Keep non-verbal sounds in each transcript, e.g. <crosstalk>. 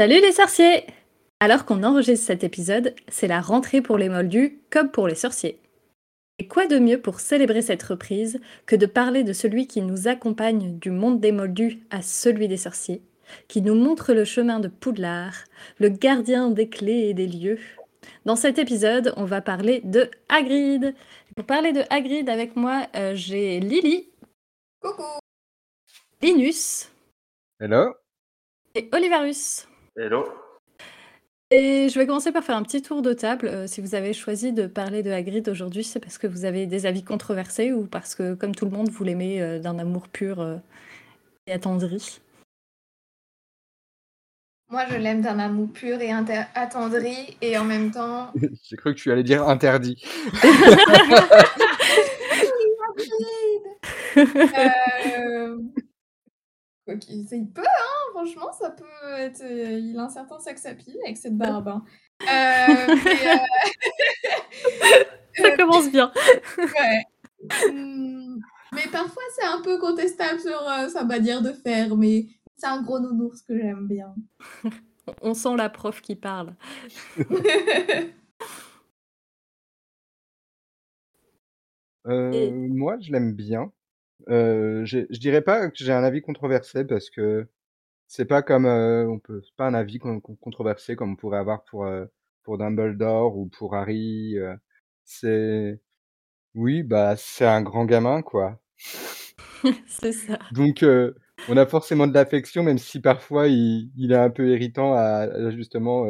Salut les sorciers Alors qu'on enregistre cet épisode, c'est la rentrée pour les moldus comme pour les sorciers. Et quoi de mieux pour célébrer cette reprise que de parler de celui qui nous accompagne du monde des moldus à celui des sorciers, qui nous montre le chemin de Poudlard, le gardien des clés et des lieux? Dans cet épisode, on va parler de Hagrid. Pour parler de Hagrid avec moi, euh, j'ai Lily. Coucou Linus. Hello. Et Oliverus. Hello. Et je vais commencer par faire un petit tour de table. Euh, si vous avez choisi de parler de Hagrid aujourd'hui, c'est parce que vous avez des avis controversés ou parce que, comme tout le monde, vous l'aimez euh, d'un amour pur euh, et attendri. Moi, je l'aime d'un amour pur et attendri, et en même temps. <laughs> J'ai cru que tu allais dire interdit. <laughs> <laughs> euh... Il peut, hein, franchement, ça peut être. Euh, il a un certain sex appeal avec cette barbe. Hein. <laughs> Euh, mais, euh, ça commence bien. <laughs> ouais. Hmm, mais parfois, c'est un peu contestable sur sa manière de faire, mais c'est un gros nounours que j'aime bien. <laughs> On sent la prof qui parle. Moi, je l'aime bien. Euh, je dirais pas que j'ai un avis controversé parce que c'est pas comme on peut pas un avis controversé comme on pourrait avoir pour pour Dumbledore ou pour Harry. c'est oui, bah c'est un grand gamin quoi. <laughs> c'est ça. Donc on a forcément de l'affection, même si parfois il, il, est un peu irritant à, justement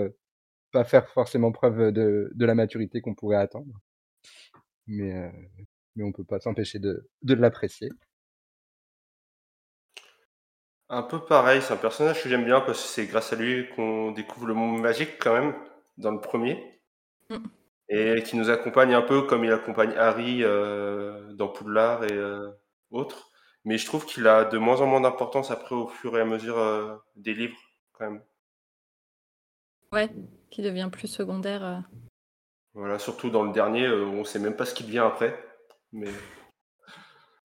pas faire forcément preuve de, de la maturité qu'on pourrait attendre. Mais mais on peut pas s'empêcher de, de l'apprécier. Un peu pareil, c'est un personnage que j'aime bien parce que c'est grâce à lui qu'on découvre le monde magique quand même dans le premier. Mm. Et qui nous accompagne un peu comme il accompagne Harry euh, dans Poudlard et euh, autres. Mais je trouve qu'il a de moins en moins d'importance après au fur et à mesure euh, des livres quand même. Ouais, qui devient plus secondaire. Voilà, surtout dans le dernier, on sait même pas ce qu'il devient après. Mais.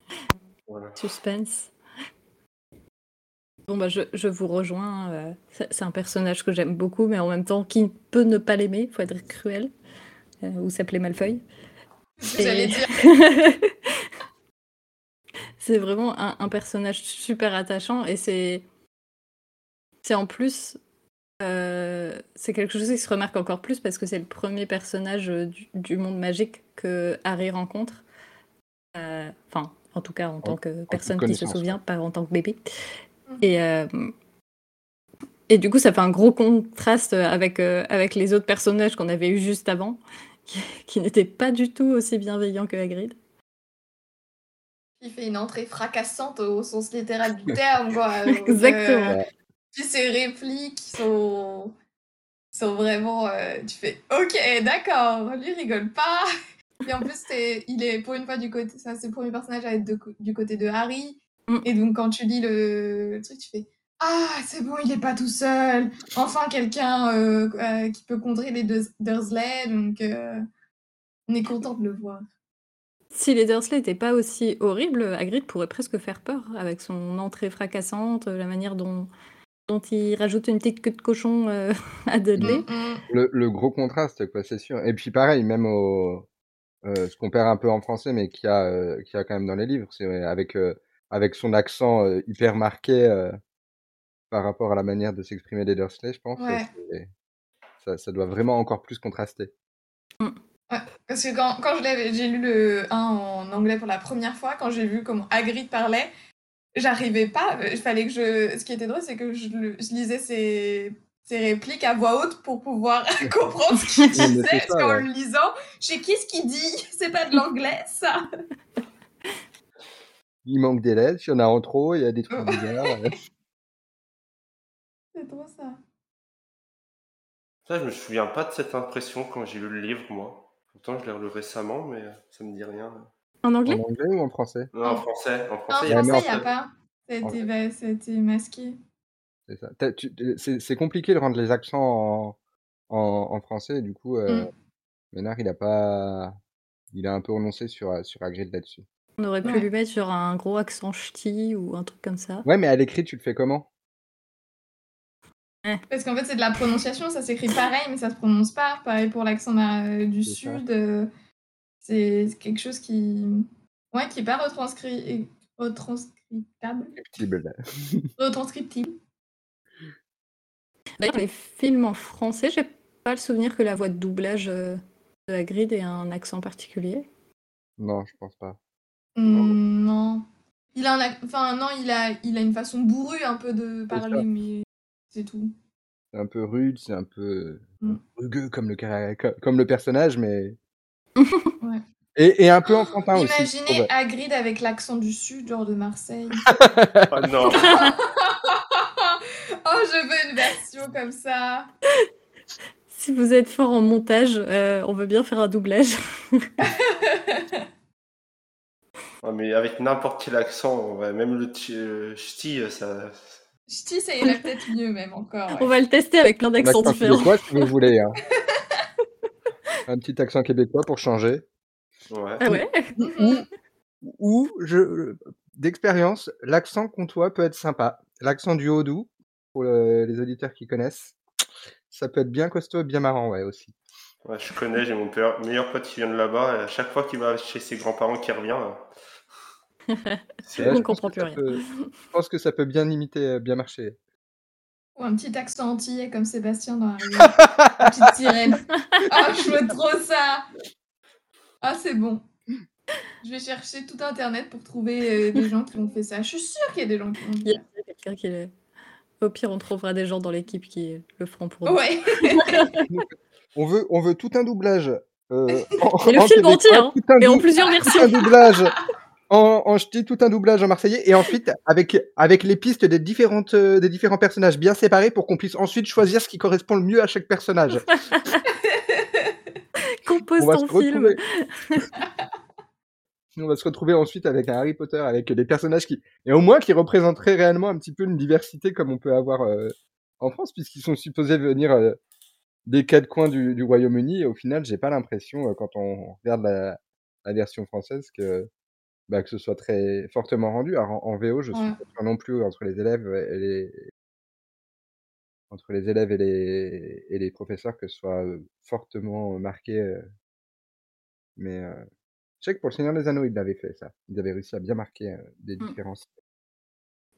<laughs> Voilà. Suspense. Bon, bah, je, je vous rejoins. Euh, c'est un personnage que j'aime beaucoup, mais en même temps, qui peut ne pas l'aimer faut être cruel. Euh, ou s'appeler Malfeuille. J'allais dire. <laughs> c'est vraiment un, un, personnage super attachant et c'est. C'est en plus. Euh, c'est quelque chose qui se remarque encore plus parce que c'est le premier personnage du, du, monde magique que Harry rencontre. Enfin, en tout cas en tant que personne qui se souvient, pas en tant que bébé. Et, euh, et du coup, ça fait un gros contraste avec, euh, avec les autres personnages qu'on avait eu juste avant, <laughs> qui, n'étaient pas du tout aussi bienveillants que Hagrid. Il fait une entrée fracassante au sens littéral du terme, quoi. <laughs> Exactement. puis ses répliques sont, sont vraiment. tu fais OK, d'accord, lui rigole pas. Et en plus, il est pour une fois du côté. Ça, c'est le premier personnage à être du côté de Harry. Mm. Et donc, quand tu lis le, truc, tu fais Ah, c'est bon, il est pas tout seul. Enfin, quelqu'un euh, euh, qui peut contrer les deux Dursley. Donc, euh, on est content de le voir. Si les Dursley n'étaient pas aussi horribles, Hagrid pourrait presque faire peur avec son entrée fracassante, la manière dont, dont il rajoute une petite queue de cochon <laughs> à Dudley. Mm, mm. le, le, gros contraste, quoi, c'est sûr. Et puis pareil, même au, ce qu'on perd un peu en français, mais qui a, qui a quand même dans les livres, c'est avec avec son accent hyper marqué par rapport à la manière de s'exprimer des Dursley, je pense. Ça, ça, doit vraiment encore plus contraster. Mmh. Ouais, parce que quand, quand j'ai lu le 1 en anglais pour la première fois, quand j'ai vu comment Hagrid parlait, j'arrivais pas. Il fallait que je. Ce qui était drôle, c'est que je, je lisais ses, ses, répliques à voix haute pour pouvoir <laughs> comprendre ce <laughs> qu'il disait. parce qu'en le lisant, je sais qu'est-ce qu'il dit? C'est pas de l'anglais, ça il manque des lettres, il y en a en trop, il y a des trucs <laughs> bizarres. C'est trop ça. Ça, je me souviens pas de cette impression quand j'ai lu le livre, moi. Pourtant, je l'ai relu récemment, mais ça me dit rien. En anglais En anglais ou en français? Non, en français. En français, il n'y a pas. Ça a été, masqué. C'est C'est compliqué de rendre les accents en, en, français, du coup, euh, mm. Ménard, il a pas. Il a un peu renoncé sur, sur Hagrid là-dessus. On aurait pu lui mettre sur un gros accent ch'ti ou un truc comme ça. Ouais, mais à l'écrit, tu le fais comment? Parce qu'en fait, c'est de la prononciation, ça s'écrit pareil, mais ça se prononce pas. Pareil pour l'accent euh, du sud. Euh, c'est quelque chose qui. Ouais, qui n'est pas retranscrit... retranscriptable. <laughs> Retranscriptible. D'ailleurs, les films en français, j'ai pas le souvenir que la voix de doublage euh, de Hagrid ait un accent particulier. Non, je pense pas. Mmh, non. Il a un... Enfin, non, il a... il a une façon bourrue un peu de parler, mais c'est tout. C'est un peu rude, c'est un peu mmh. rugueux comme le, comme le personnage, mais. <laughs> ouais. et, et, un peu enfantin aussi. Imaginez Hagrid avec l'accent du sud, genre de Marseille. <laughs> oh non! <laughs> oh, je veux une version comme ça! Si vous êtes fort en montage, euh, on veut bien faire un doublage. Mais avec n'importe quel accent, même le ch'ti, euh, ça. Ch'ti, ça irait peut-être mieux, même encore. On va le tester avec plein d'accents différents. Québécois, si vous <laughs> voulez. Hein. Un petit accent québécois pour changer. Ouais. Ah ouais Ou, je, d'expérience, l'accent comtois peut être sympa. L'accent du Haut-Doubs, pour les auditeurs qui connaissent, ça peut être bien costaud et bien marrant, ouais, aussi. Ouais, je connais, j'ai mon meilleur pote qui vient de là-bas, et à chaque fois qu'il va chez ses grands-parents qui revient, <laughs> on ne comprend plus rien. je pense que ça peut bien imiter, euh, bien marcher. Ou un petit accent antillais comme Sébastien dans la petite sirène. Ah, <laughs> je veux trop ça Ah, c'est bon. Je vais chercher tout Internet pour trouver euh, des gens qui ont fait ça. Je suis sûre qu'il y a des gens qui ont fait ça. Il y a quelqu'un qui est... Au pire, on trouvera des gens dans l'équipe qui le feront pour nous. Ouais. <laughs> on, veut, on veut tout un doublage. Euh, et le film entier, hein, et en plusieurs versions. Un doublage en, en tout un doublage en marseillais et ensuite avec avec les pistes des différentes euh, des différents personnages bien séparés pour qu'on puisse ensuite choisir ce qui correspond le mieux à chaque personnage. <laughs> Compose ton film. <laughs> on va se retrouver ensuite avec un Harry Potter avec des personnages qui et au moins qui représenteraient réellement un petit peu une diversité comme on peut avoir euh, en France puisqu'ils sont supposés venir euh, des quatre coins du, du Royaume-Uni et au final j'ai pas l'impression quand on regarde la, la version française que bah, que ce soit très fortement rendu. en, VO, je suis pas sûr non plus entre les élèves et les entre les élèves et les et les professeurs que ce soit fortement marqué. mais je sais que pour le Seigneur des Anneaux, ils l'avaient fait ça. Ils avaient réussi à bien marquer des mmh. différences.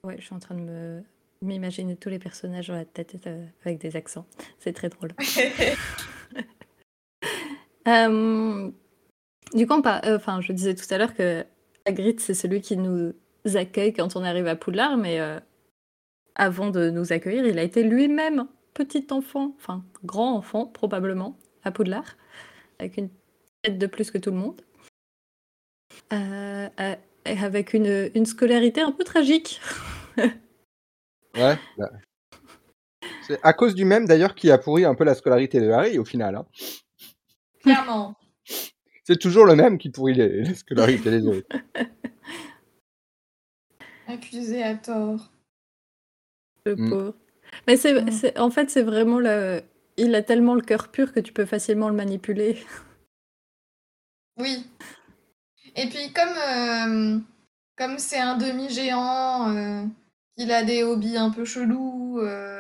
Ouais, je suis en train de me m'imaginer tous les personnages dans la tête avec des accents. C'est très drôle. <laughs> du coup, enfin, je disais tout à l'heure que Hagrid, c'est celui qui nous accueille quand on arrive à Poudlard, mais euh, avant de nous accueillir, il a été lui-même petit enfant, enfin grand enfant probablement, à Poudlard, avec une tête de plus que tout le monde. Euh, euh, avec une, une, scolarité un peu tragique. ouais. Bah. C'est à cause du même d'ailleurs qui a pourri un peu la scolarité de Harry au final. Hein. Clairement. C'est toujours le même qui pourrit les, les scolarités des autres. <laughs> Accusé à tort. Le mm. pauvre. Mais mm. c'est, en fait, c'est vraiment le. Il a tellement le cœur pur que tu peux facilement le manipuler. <laughs> Oui. Et puis comme euh, comme c'est un demi-géant, euh, il a des hobbies un peu chelous, euh,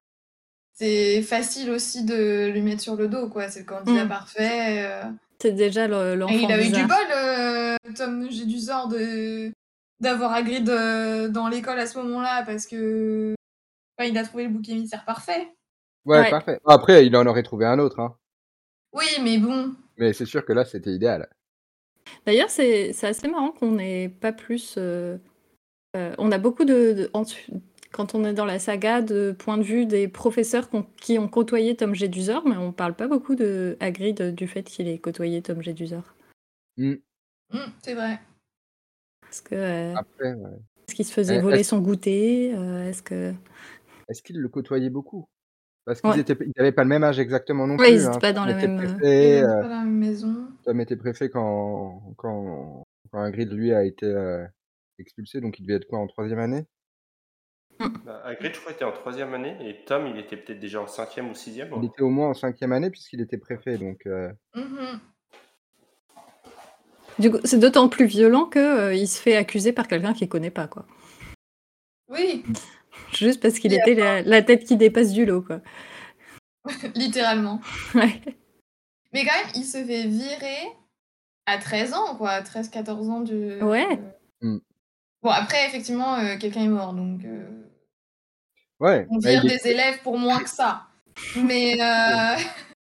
c'est facile aussi de lui mettre sur le dos, quoi. C'est le candidat mm. parfait. C'est déjà l'enfant. Et il a eu du bol, Tom Gédusor, de d'avoir Hagrid dans l'école à ce moment-là parce que il a trouvé le bouc émissaire parfait. Ouais, parfait. Après, il en aurait trouvé un autre. Hein. Oui, mais bon. Mais c'est sûr que là, c'était idéal. D'ailleurs, c'est assez marrant qu'on n'ait pas plus. Euh, euh, on a beaucoup de, quand on est dans la saga de point de vue des professeurs qui ont côtoyé Tom Jedusor, mais on parle pas beaucoup de Hagrid du fait qu'il ait côtoyé Tom Jedusor. Mmh. Mmh, c'est vrai. Est-ce que euh, est-ce qu'il se faisait eh, voler son goûter euh, Est-ce que est-ce qu'il le côtoyait beaucoup? Parce qu'ils n'avaient pas le même âge exactement non plus. Oui, ils n'étaient hein. pas dans la même, préfet, euh, pas dans la même maison. Tom était préfet quand quand quand Hagrid lui a été expulsé, donc il devait être quoi en troisième année? Bah, Hagrid, je crois, était en troisième année et Tom, il était peut-être déjà en cinquième ou sixième. Il était au moins en cinquième année puisqu'il était préfet, donc. Du coup, c'est d'autant plus violent qu'il euh, il se fait accuser par quelqu'un qu'il connaît pas, quoi. Oui. Juste parce qu'il était la, tête qui dépasse du lot, quoi. <laughs> Littéralement. Ouais. Mais quand même, il se fait virer à 13 ans, quoi. 13-14 ans de. Ouais. Mm. Bon, après, effectivement, euh, quelqu'un est mort, donc. euh, Ouais. on vire est- des élèves pour moins que ça. Mais. <laughs> euh,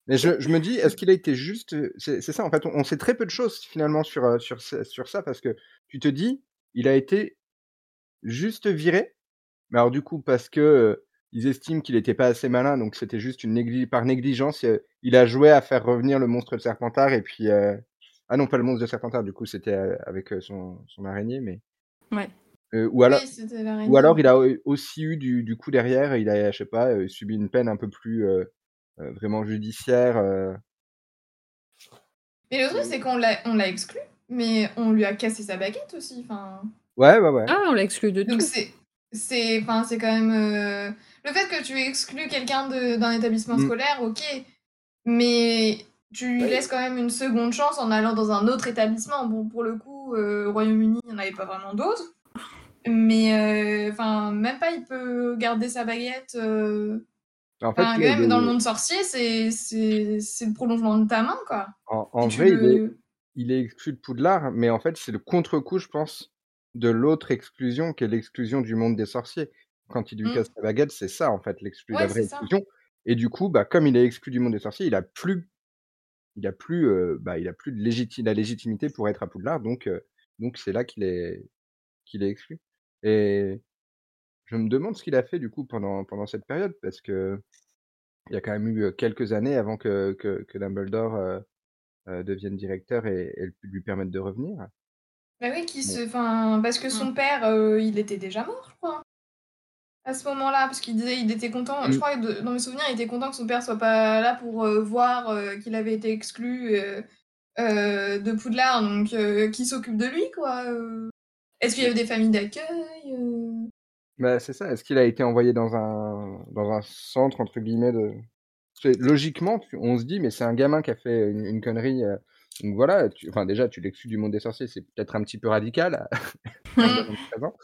Mais je, je me dis, est-ce <laughs> qu'il a été juste. C'est ça, en fait, on, on sait très peu de choses finalement sur, sur, sur ça parce que tu te dis, il a été juste viré. Mais alors, du coup, parce que ils estiment qu'il n'était pas assez malin, donc c'était juste une négli- par négligence, il a joué à faire revenir le monstre de Serpentard et puis. euh, Ah non, pas le monstre de Serpentard, du coup, c'était avec son, son araignée, mais. Ouais. Euh, ou alors, Oui, ou alors il a au- aussi eu du, du coup derrière, il a, je sais pas, euh, subi une peine un peu plus euh, euh, vraiment judiciaire. euh. Mais le truc, c'est qu'on l'a on l'a exclu, mais on lui a cassé sa baguette aussi. Enfin. Ouais, ouais, ouais. Ah, on l'a exclu de Donc tout. c'est c'est enfin c'est quand même euh, le fait que tu exclues quelqu'un de- d'un établissement Mm. scolaire, OK, mais tu lui laisses quand même une seconde chance en allant dans un autre établissement. Bon pour le coup euh, au Royaume-Uni, il n'y en avait pas vraiment d'autres. Mais euh, enfin même pas il peut garder sa baguette euh, En fait, quand même dans le monde sorcier, c'est c'est c'est le prolongement de ta main quoi. en, vrai, il est, le- il est exclu de Poudlard, mais en fait, c'est le contre-coup, je pense, de l'autre exclusion, qui est l'exclusion du monde des sorciers. Quand il lui Mm. casse la baguette, c'est ça, en fait, l'exclu, Ouais, la vraie c'est ça. exclusion. Et du coup, bah, comme il est exclu du monde des sorciers, il a plus, il a plus, euh, bah, il a plus de légiti- la légitimité pour être à Poudlard, donc, euh, donc c'est là qu'il est, qu'il est exclu. Et je me demande ce qu'il a fait du coup pendant, pendant cette période, parce que il y a quand même eu quelques années avant que, que, que Dumbledore euh, devienne directeur et, et lui permette de revenir. Bah oui, qui Bon. se. Parce que son père, il était déjà mort, je crois. À ce moment-là, parce qu'il disait il était content. Mm. Je crois que de- dans mes souvenirs, il était content que son père soit pas là pour euh, voir euh, qu'il avait été exclu euh, de Poudlard, donc qui s'occupe de lui, quoi. Est-ce qu'il y avait des familles d'accueil Bah, c'est ça. Est-ce qu'il a été envoyé dans un, dans un centre, entre guillemets, de... Logiquement, on se dit, mais c'est un gamin qui a fait une, une connerie. Donc voilà, tu... enfin déjà, tu l'exclus du monde des sorciers, c'est peut-être un petit peu radical. un <laughs> gamin de 13 ans.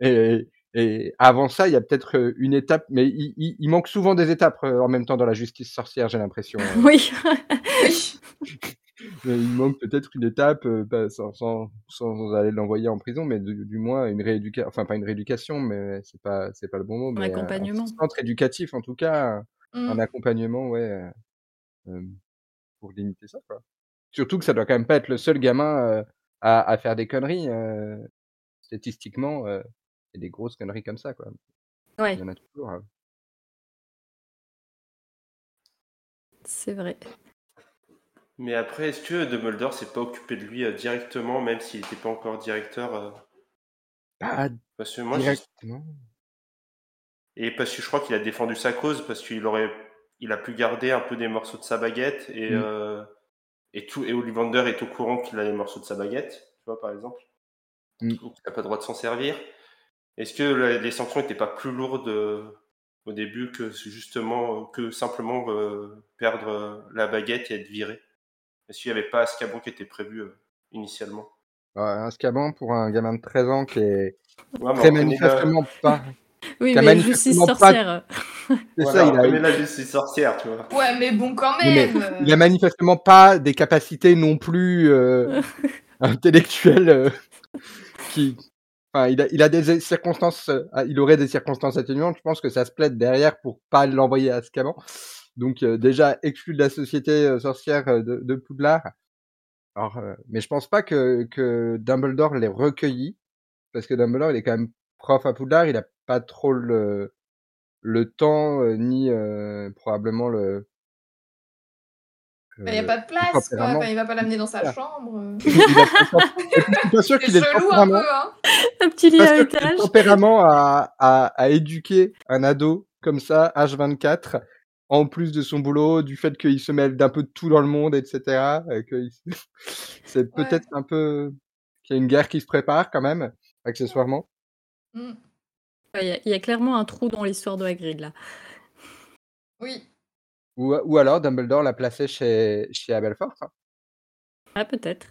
et, et avant ça, il y a peut-être euh, une étape, mais il, il- il manque souvent des étapes euh, en même temps dans la justice sorcière, j'ai l'impression. euh. Oui. <laughs> Il manque peut-être une étape, euh, pas- sans, sans, sans aller l'envoyer en prison, mais du, du moins une rééducation, enfin pas une rééducation, mais c'est pas c'est pas le bon mot, mais euh, accompagnement. un centre éducatif en tout cas, un, un accompagnement, ouais, euh, pour limiter ça, quoi. Surtout que ça doit quand même pas être le seul gamin euh, à, à faire des conneries. euh, statistiquement, des grosses conneries comme ça, quoi. Ouais, Il y en a toujours. hein. c'est vrai. Mais après, est-ce que Dumbledore s'est pas occupé de lui euh, directement, même s'il n'était pas encore directeur euh, Pas Parce que moi, je- directement. et parce que je crois qu'il a défendu sa cause, parce qu'il aurait, il a pu garder un peu des morceaux de sa baguette, et Mm. euh, et tout, et Ollivander est au courant qu'il a les morceaux de sa baguette, tu vois par exemple, Mm. donc il n'a pas le droit de s'en servir. Est-ce que les sanctions n'étaient pas plus lourdes euh, au début que justement que simplement euh, perdre euh, la baguette et être viré? Est-ce qu'il n'y avait pas Azkaban qui était prévu euh, initialement? Ouais, un scaban pour un gamin de 13 ans qui est Ouais, mais très la- manifestement pas. <laughs> Oui, Qui mais justice pas- sorcière. C'est Voilà, ça, il a, la justice sorcière, tu vois. Ouais, mais bon, quand Oui, mais même. euh. il a manifestement pas des capacités non plus euh, <laughs> intellectuelles euh, qui. Il a, des circonstances, euh, il aurait des circonstances atténuantes. Je pense que ça se plaide derrière pour pas l'envoyer à Azkaban. Donc euh, déjà exclu de la société euh, sorcière de, Poudlard. Mais je pense pas que, Dumbledore l'ait recueilli parce que Dumbledore il est quand même prof à Poudlard. Il a pas trop le temps ni probablement le. Bah, y a euh, pas de place, quoi. tempérament. Enfin, il va pas l'amener dans sa chambre. il a je suis pas <laughs> sûr qu'il ait le chelou un peu, hein. Un petit lit à étage. tempérament à, à, à éduquer un ado comme ça, H24, en plus de son boulot, du fait qu'il se mêle d'un peu de tout dans le monde, etc. il- <laughs> C'est Ouais. peut-être un peu qu'il y a une guerre qui se prépare quand même, accessoirement. Mm. Il y, a- il y a clairement un trou dans l'histoire de Hagrid là. Oui. Ou, ou alors Dumbledore l'a placé chez, chez Abelfort. hein. Ah, peut-être.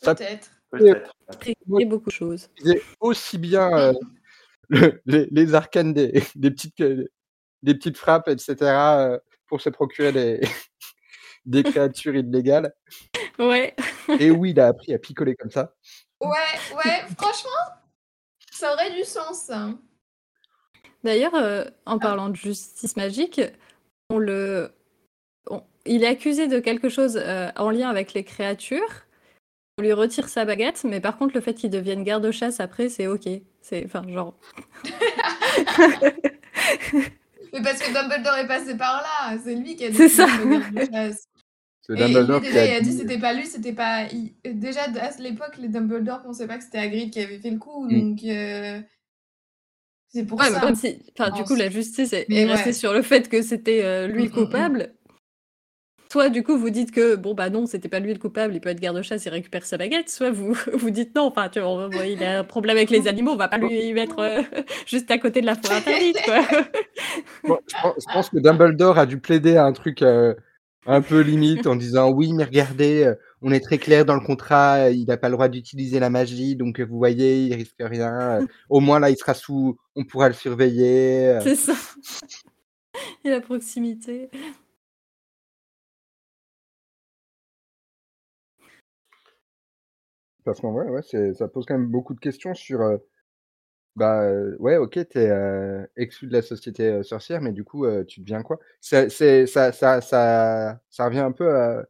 Peut-être. Peut-être. Et beaucoup de choses. Aussi bien euh, les, les, arcanes des, <laughs> des, petites, des petites frappes, etc., pour se procurer des, <laughs> des créatures illégales. Ouais. Et oui, il a appris à picoler comme ça. Ouais, ouais, franchement, ça aurait du sens. D'ailleurs, euh, en parlant de justice magique, on le... il est accusé de quelque chose euh, en lien avec les créatures. On lui retire sa baguette, mais par contre, le fait qu'il devienne garde-chasse après, c'est ok. C'est, enfin, genre. <laughs> mais parce que Dumbledore est passé par là, c'est lui qui a dit c'est ça. garde-chasse. Et lui, déjà, il a dit c'était pas lui, c'était pas. Déjà, à l'époque, les Dumbledore pensaient pas que c'était Hagrid qui avait fait le coup, mm. donc. Euh, c'est pour ça. enfin, du coup, la justice est, restée sur le fait que c'était euh, lui le mm, mm, coupable. Soit, du coup, vous dites que, bon, bah non, c'était pas lui le coupable, il peut être garde-chasse, il récupère sa baguette. Soit vous <laughs> vous dites non, enfin, tu vois, il a un problème avec les animaux, on va pas lui mettre euh, <laughs> juste à côté de la forêt interdite, quoi. <laughs> je, pense, que Dumbledore a dû plaider à un truc un peu limite en disant oui, mais regardez, euh, on est très clair dans le contrat, il n'a pas le droit d'utiliser la magie, donc euh, vous voyez, il risque rien. Euh, <laughs> au moins là, il sera sous, on pourra le surveiller. C'est ça. <laughs> Et la proximité. Parce qu'en vrai, ouais, ça pose quand même beaucoup de questions sur bah, ouais, OK, tu es, exclu de la société, sorcière, mais du coup, tu deviens quoi? Ça ça ça ça revient un peu à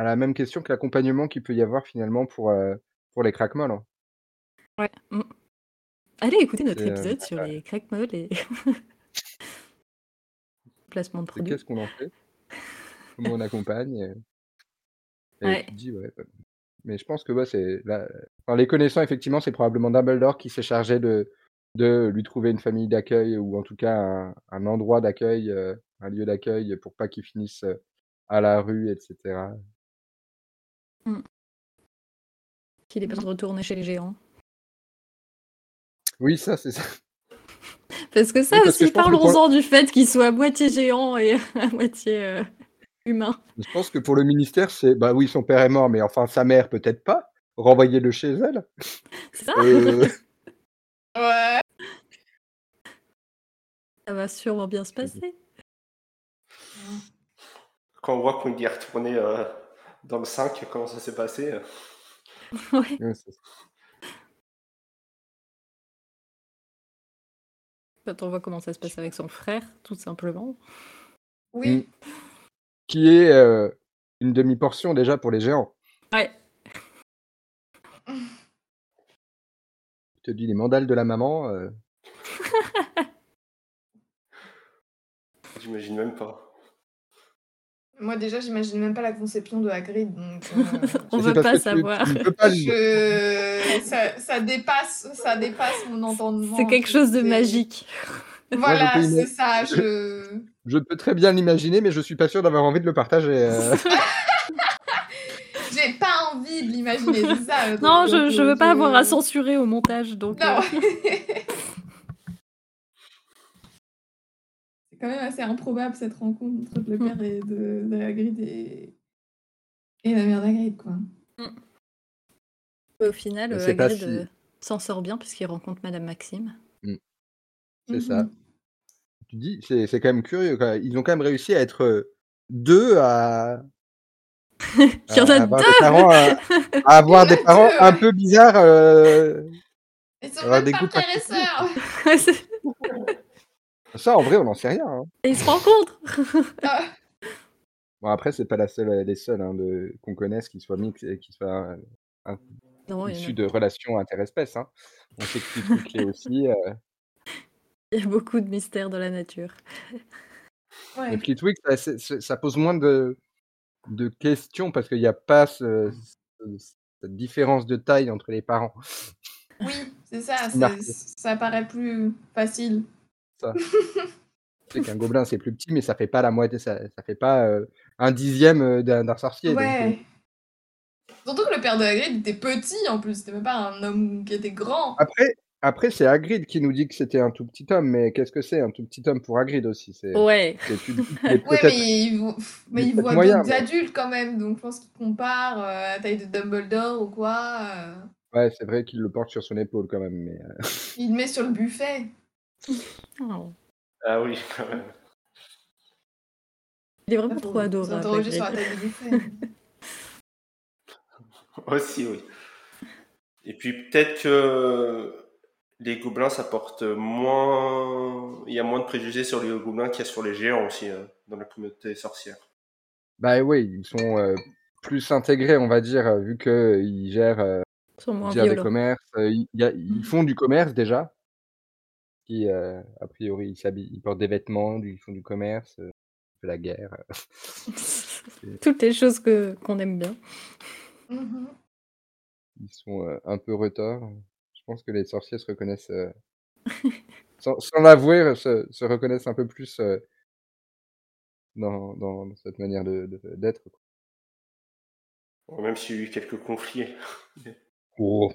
à la même question que l'accompagnement qu'il peut y avoir finalement pour, pour les crackmolls, hein. Ouais, mmh. Allez écouter notre épisode sur les crackmolls et <laughs> placement de produits. qu'est-ce qu'on en fait? Comment on accompagne? Et Ouais. tu dis: «Ouais, bah» mais je pense que ouais, c'est là, enfin, les connaissants, effectivement, c'est probablement Dumbledore qui s'est chargé de, de lui trouver une famille d'accueil ou en tout cas un, endroit d'accueil, euh, un lieu d'accueil pour pas qu'il finisse euh, à la rue, etc. Mmh. Qu'il ait pas de retourner chez les géants. Oui, ça, c'est ça. <laughs> Parce que ça aussi, parlons-en du fait qu'il soit à moitié géant et <laughs> à moitié. Euh, humain. Je pense que pour le ministère, c'est bah oui, son père est mort, mais enfin sa mère peut-être pas. Renvoyez-le chez elle. C'est ça. Euh, <laughs> ouais. Ça va sûrement bien se passer. Quand on voit qu'on y est retourné euh, dans le 5, comment ça s'est passé euh? <laughs> Ouais. Quand on voit comment ça se passe avec son frère, tout simplement. Oui. Mm qui est euh, une demi-portion déjà pour les géants. Ouais. Je te dis, les mandales de la maman. Euh. <laughs> J'imagine même pas. Moi déjà, j'imagine même pas la conception de Hagrid, donc euh, <laughs> on veut pas savoir. <laughs> ça, dépasse, ça dépasse mon entendement. C'est quelque chose de magique. <laughs> Voilà, c'est ça. Je... je peux très bien l'imaginer, mais je suis pas sûr d'avoir envie de le partager. Euh. J'ai pas envie de l'imaginer, c'est ça. Euh, non, je, je veux pas avoir à censurer au montage, donc. Non. Euh. Quand même assez improbable cette rencontre entre le père et de, de Hagrid et... et la mère d'Hagrid, quoi. Mm. Au final, Hagrid s'en sort bien puisqu'il rencontre Madame Maxime. Mm. C'est ça. Tu dis, c'est, c'est quand même curieux. Ils ont quand même réussi à être deux à. <laughs> Il y en a avoir deux des parents, à, <laughs> avoir des parents un peu bizarres. Euh, Ils sont même des pas frères et sœurs. Ça, en vrai, on n'en sait rien. Hein. Et ils se rencontrent. <laughs> Ah. Bon, après, c'est pas la seule, les seuls hein, de, qu'on connaisse qui soient mix et qui soient euh, issus de relations interespèces. Hein. On sait que Fleetwick aussi. Euh, il y a beaucoup de mystères dans la nature. Ouais. Fleetwick, ça, ça, pose moins de, de questions parce qu'il n'y a pas ce, cette différence de taille entre les parents. Oui, c'est ça, ça paraît plus facile. Ça. c'est qu'un gobelin, c'est plus petit, mais ça fait pas la moitié, ça, ça fait pas euh, un dixième euh, d'un sorcier. Ouais. Euh. Surtout que le père de Hagrid était petit en plus, c'était même pas un homme qui était grand. Après, après, c'est Hagrid qui nous dit que c'était un tout petit homme, mais qu'est-ce que c'est un tout petit homme pour Hagrid aussi c'est, Ouais. <laughs> ouais, mais il, mais il voit d'autres adultes quand même, donc je pense qu'il compare euh, à la taille de Dumbledore ou quoi. Euh. Ouais, c'est vrai qu'il le porte sur son épaule quand même, mais Il le met sur le buffet. Oh. Ah oui, quand même. Il est vraiment trop adorable, sur la. <laughs> Aussi, oui. Et puis peut-être que les gobelins, ça porte moins... Il y a moins de préjugés sur les gobelins qu'il y a sur les géants aussi, euh, dans la communauté sorcière. Bah oui, ils sont, heu, plus intégrés, on va dire, heu, vu qu'ils gèrent, heu, Ils sont ils moins gèrent des commerces, y a ils font du commerce déjà. Qui, heu, a priori, ils portent des vêtements, ils font du commerce, heu, de la guerre. <laughs> C'est Toutes les choses que qu'on aime bien. Mmh Ils sont, un peu retors. Je pense que les sorciers se reconnaissent, <laughs> sans sans l'avouer, se se reconnaissent un peu plus, dans dans dans cette manière de de d'être. Même s'il y a eu quelques conflits. Oh!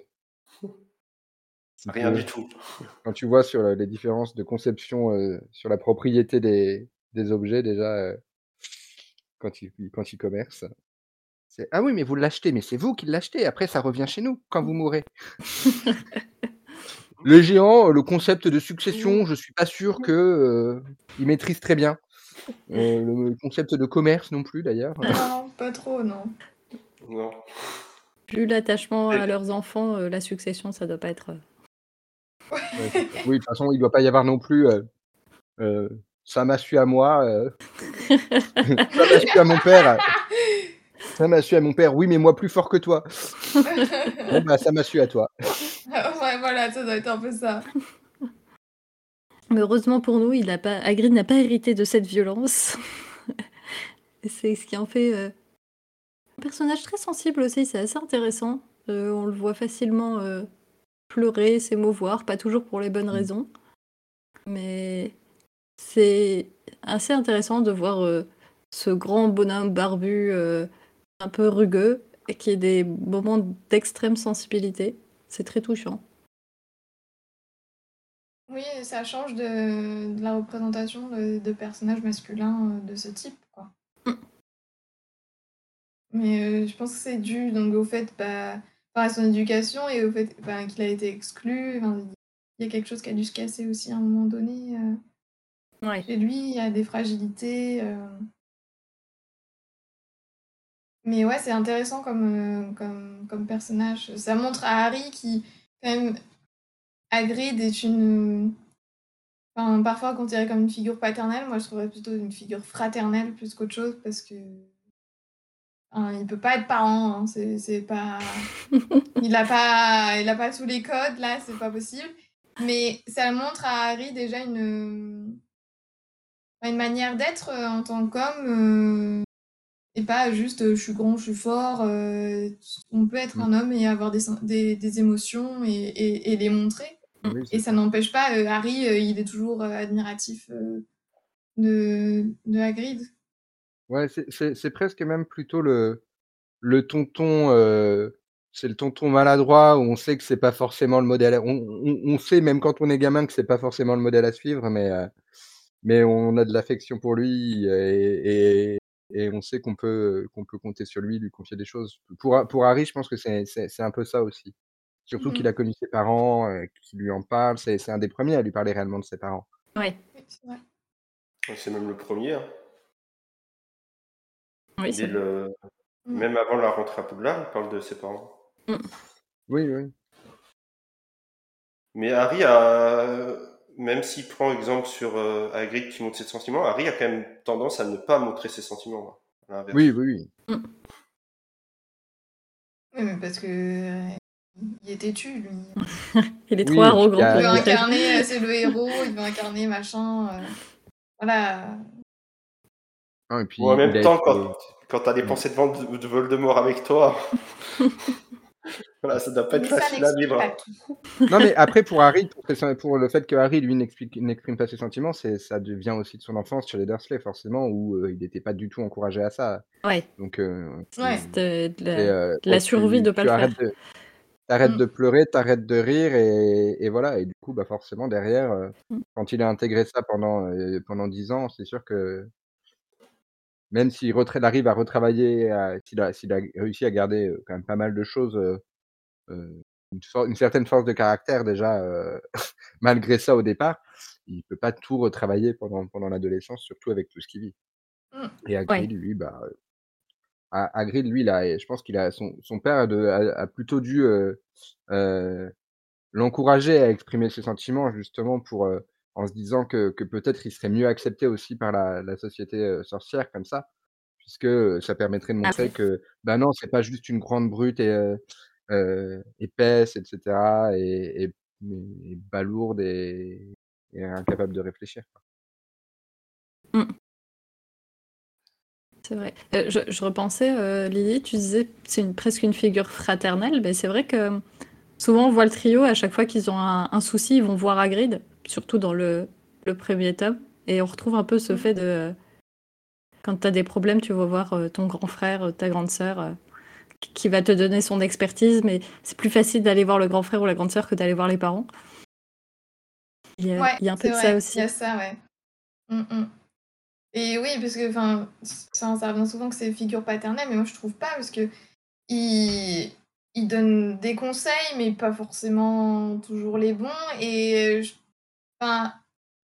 <laughs> Rien du tout. Quand tu vois sur, heu, les différences de conception, heu, sur la propriété des des objets déjà, heu, quand ils quand ils commercent. «Ah oui, mais vous l'achetez, mais c'est vous qui l'achetez, après ça revient chez nous quand vous mourrez». <laughs> Les géants, le concept de succession, je suis pas sûr que, heu, ils maîtrisent très bien. Le concept de commerce non plus d'ailleurs. Non, pas trop, non. Non. Vu l'attachement à leurs enfants, la succession, ça doit pas être, Ouais. Oui, de toute façon, il doit pas y avoir non plus, heu heu, ça m'a su à moi, heu <laughs> ça m'a su à mon père. Ça m'a su à mon père, oui, mais moi plus fort que toi. Bon bah, ça m'a su à toi. <laughs> Ouais, voilà, ça doit être un peu ça. Mais heureusement pour nous, il a pas Hagrid n'a pas hérité de cette violence. C'est ce qui en fait, un personnage très sensible aussi, c'est assez intéressant. On le voit facilement, pleurer, s'émouvoir, pas toujours pour les bonnes Mmh. raisons. Mais c'est assez intéressant de voir, heu, ce grand bonhomme barbu, heu, un peu rugueux et qui ait des moments d'extrême sensibilité. C'est très touchant. Oui, ça change de de la représentation de de personnages masculins, heu, de ce type, quoi. Mmh. Mais, je pense que c'est dû donc au fait, bah, enfin à son éducation et au fait, qu'il a été exclu, enfin, il y a quelque chose qui a dû se casser aussi à un moment donné, heu, Ouais. chez lui, il y a des fragilités, heu Mais ouais, c'est intéressant comme, heu, comme comme personnage. Ça montre à Harry qui, quand même Hagrid est une, enfin, parfois considéré comme une figure paternelle. Moi, je trouverais plutôt une figure fraternelle plus qu'autre chose parce que enfin, il peut pas être parent, hein, c'est c'est pas <laughs> il a pas il a pas tous les codes là, c'est pas possible. Mais ça montre à Harry déjà une, une manière d'être, heu, en tant qu'homme, heu, et pas juste, heu: «Je suis grand, je suis fort», heu, on peut être Mmh. un homme et avoir des des des émotions et et et les montrer. Oui, Et ça n'empêche pas, Harry, il est toujours, admiratif, de de Hagrid. Ouais, c'est presque même plutôt le le tonton, heu, c'est le tonton maladroit où on sait que c'est pas forcément le modèle à on on on sait même quand on est gamin que c'est pas forcément le modèle à suivre, mais heu, mais on a de l'affection pour lui et et et on sait qu'on peut qu'on peut compter sur lui, lui confier des choses. Pour pour Harry, je pense que c'est un peu ça aussi. Surtout Mmh qu'il mh. a connu ses parents, heu, qui lui en parlent, c'est c'est un des premiers à lui parler réellement de ses parents. Ouais. Oui, c'est vrai. C'est même le premier. hein. Oui, c'est Dès vrai. le... Mmh. Même avant la rentrée à Poudlard, il parle de ses parents. Mmh. Oui, oui. Mais Harry a, même s'il prend exemple sur euh, Hagrid qui montre ses sentiments, Harry a quand même tendance à ne pas montrer ses sentiments. hein, à l'inverse. Oui, oui, oui. Mmh. Oui, mais parce que, il est têtu lui. <laughs> Il est trop arrogant Il veut incarner, c'est le héros, il veut incarner machin, heu, voilà. Non et puis Bon, en même temps, quand, quand t'as des pensées de, de Voldemort avec toi, <laughs> voilà, ça doit pas être facile à vivre. hein. <laughs> Non, mais après pour Harry, pour le fait que Harry, lui, n'exprime pas ses sentiments, ça devient aussi de son enfance chez les Dursley forcément où, heu, il était pas du tout encouragé à ça. Ouais. Donc heu, Ouais. de la heu, de la bon survie tu de pas tu le faire. de tu arrêtes Mmh. de pleurer, tu arrêtes de rire et et voilà et du coup, bah, forcément derrière, heu, Mmh. quand il a intégré ça pendant, pendant 10 ans, c'est sûr que même s'il arrive à retravailler, s'il a réussi à garder, quand même pas mal de choses, une, certaine force de caractère déjà, <laughs> malgré ça au départ. Il peut pas tout retravailler pendant, pendant l'adolescence, surtout avec tout ce qu'il vit. Mmh. Et Hagrid, lui, bah, Hagrid, lui, là, je pense qu'il a son, son père a, plutôt dû l'encourager à exprimer ses sentiments justement pour en se disant que, que peut-être il serait mieux accepté aussi par la, la société sorcière comme ça, puisque ça permettrait de ah montrer que bah non, c'est pas juste une grande brute et épaisse, etc. et, et, et balourde et, et incapable de réfléchir. Mmh. C'est vrai. Euh, je, repensais, euh, Lily, tu disais c'est une, presque une figure fraternelle. mais c'est vrai que souvent on voit le trio, à chaque fois qu'ils ont un, souci, ils vont voir Hagrid, surtout dans le, le, premier tome. Et on retrouve un peu ce fait de. Quand tu as des problèmes, tu vas voir euh, ton grand frère, ta grande sœur, qui va te donner son expertise, mais c'est plus facile d'aller voir le grand frère ou la grande sœur que d'aller voir les parents. Il y a, il y a un peu de ça aussi. Il y a ça, ouais. Mmh, mmh. Et oui, parce que ça, revient souvent que c'est figure paternelle, mais moi je trouve pas parce que il, il donne des conseils, mais pas forcément toujours les bons. Et enfin,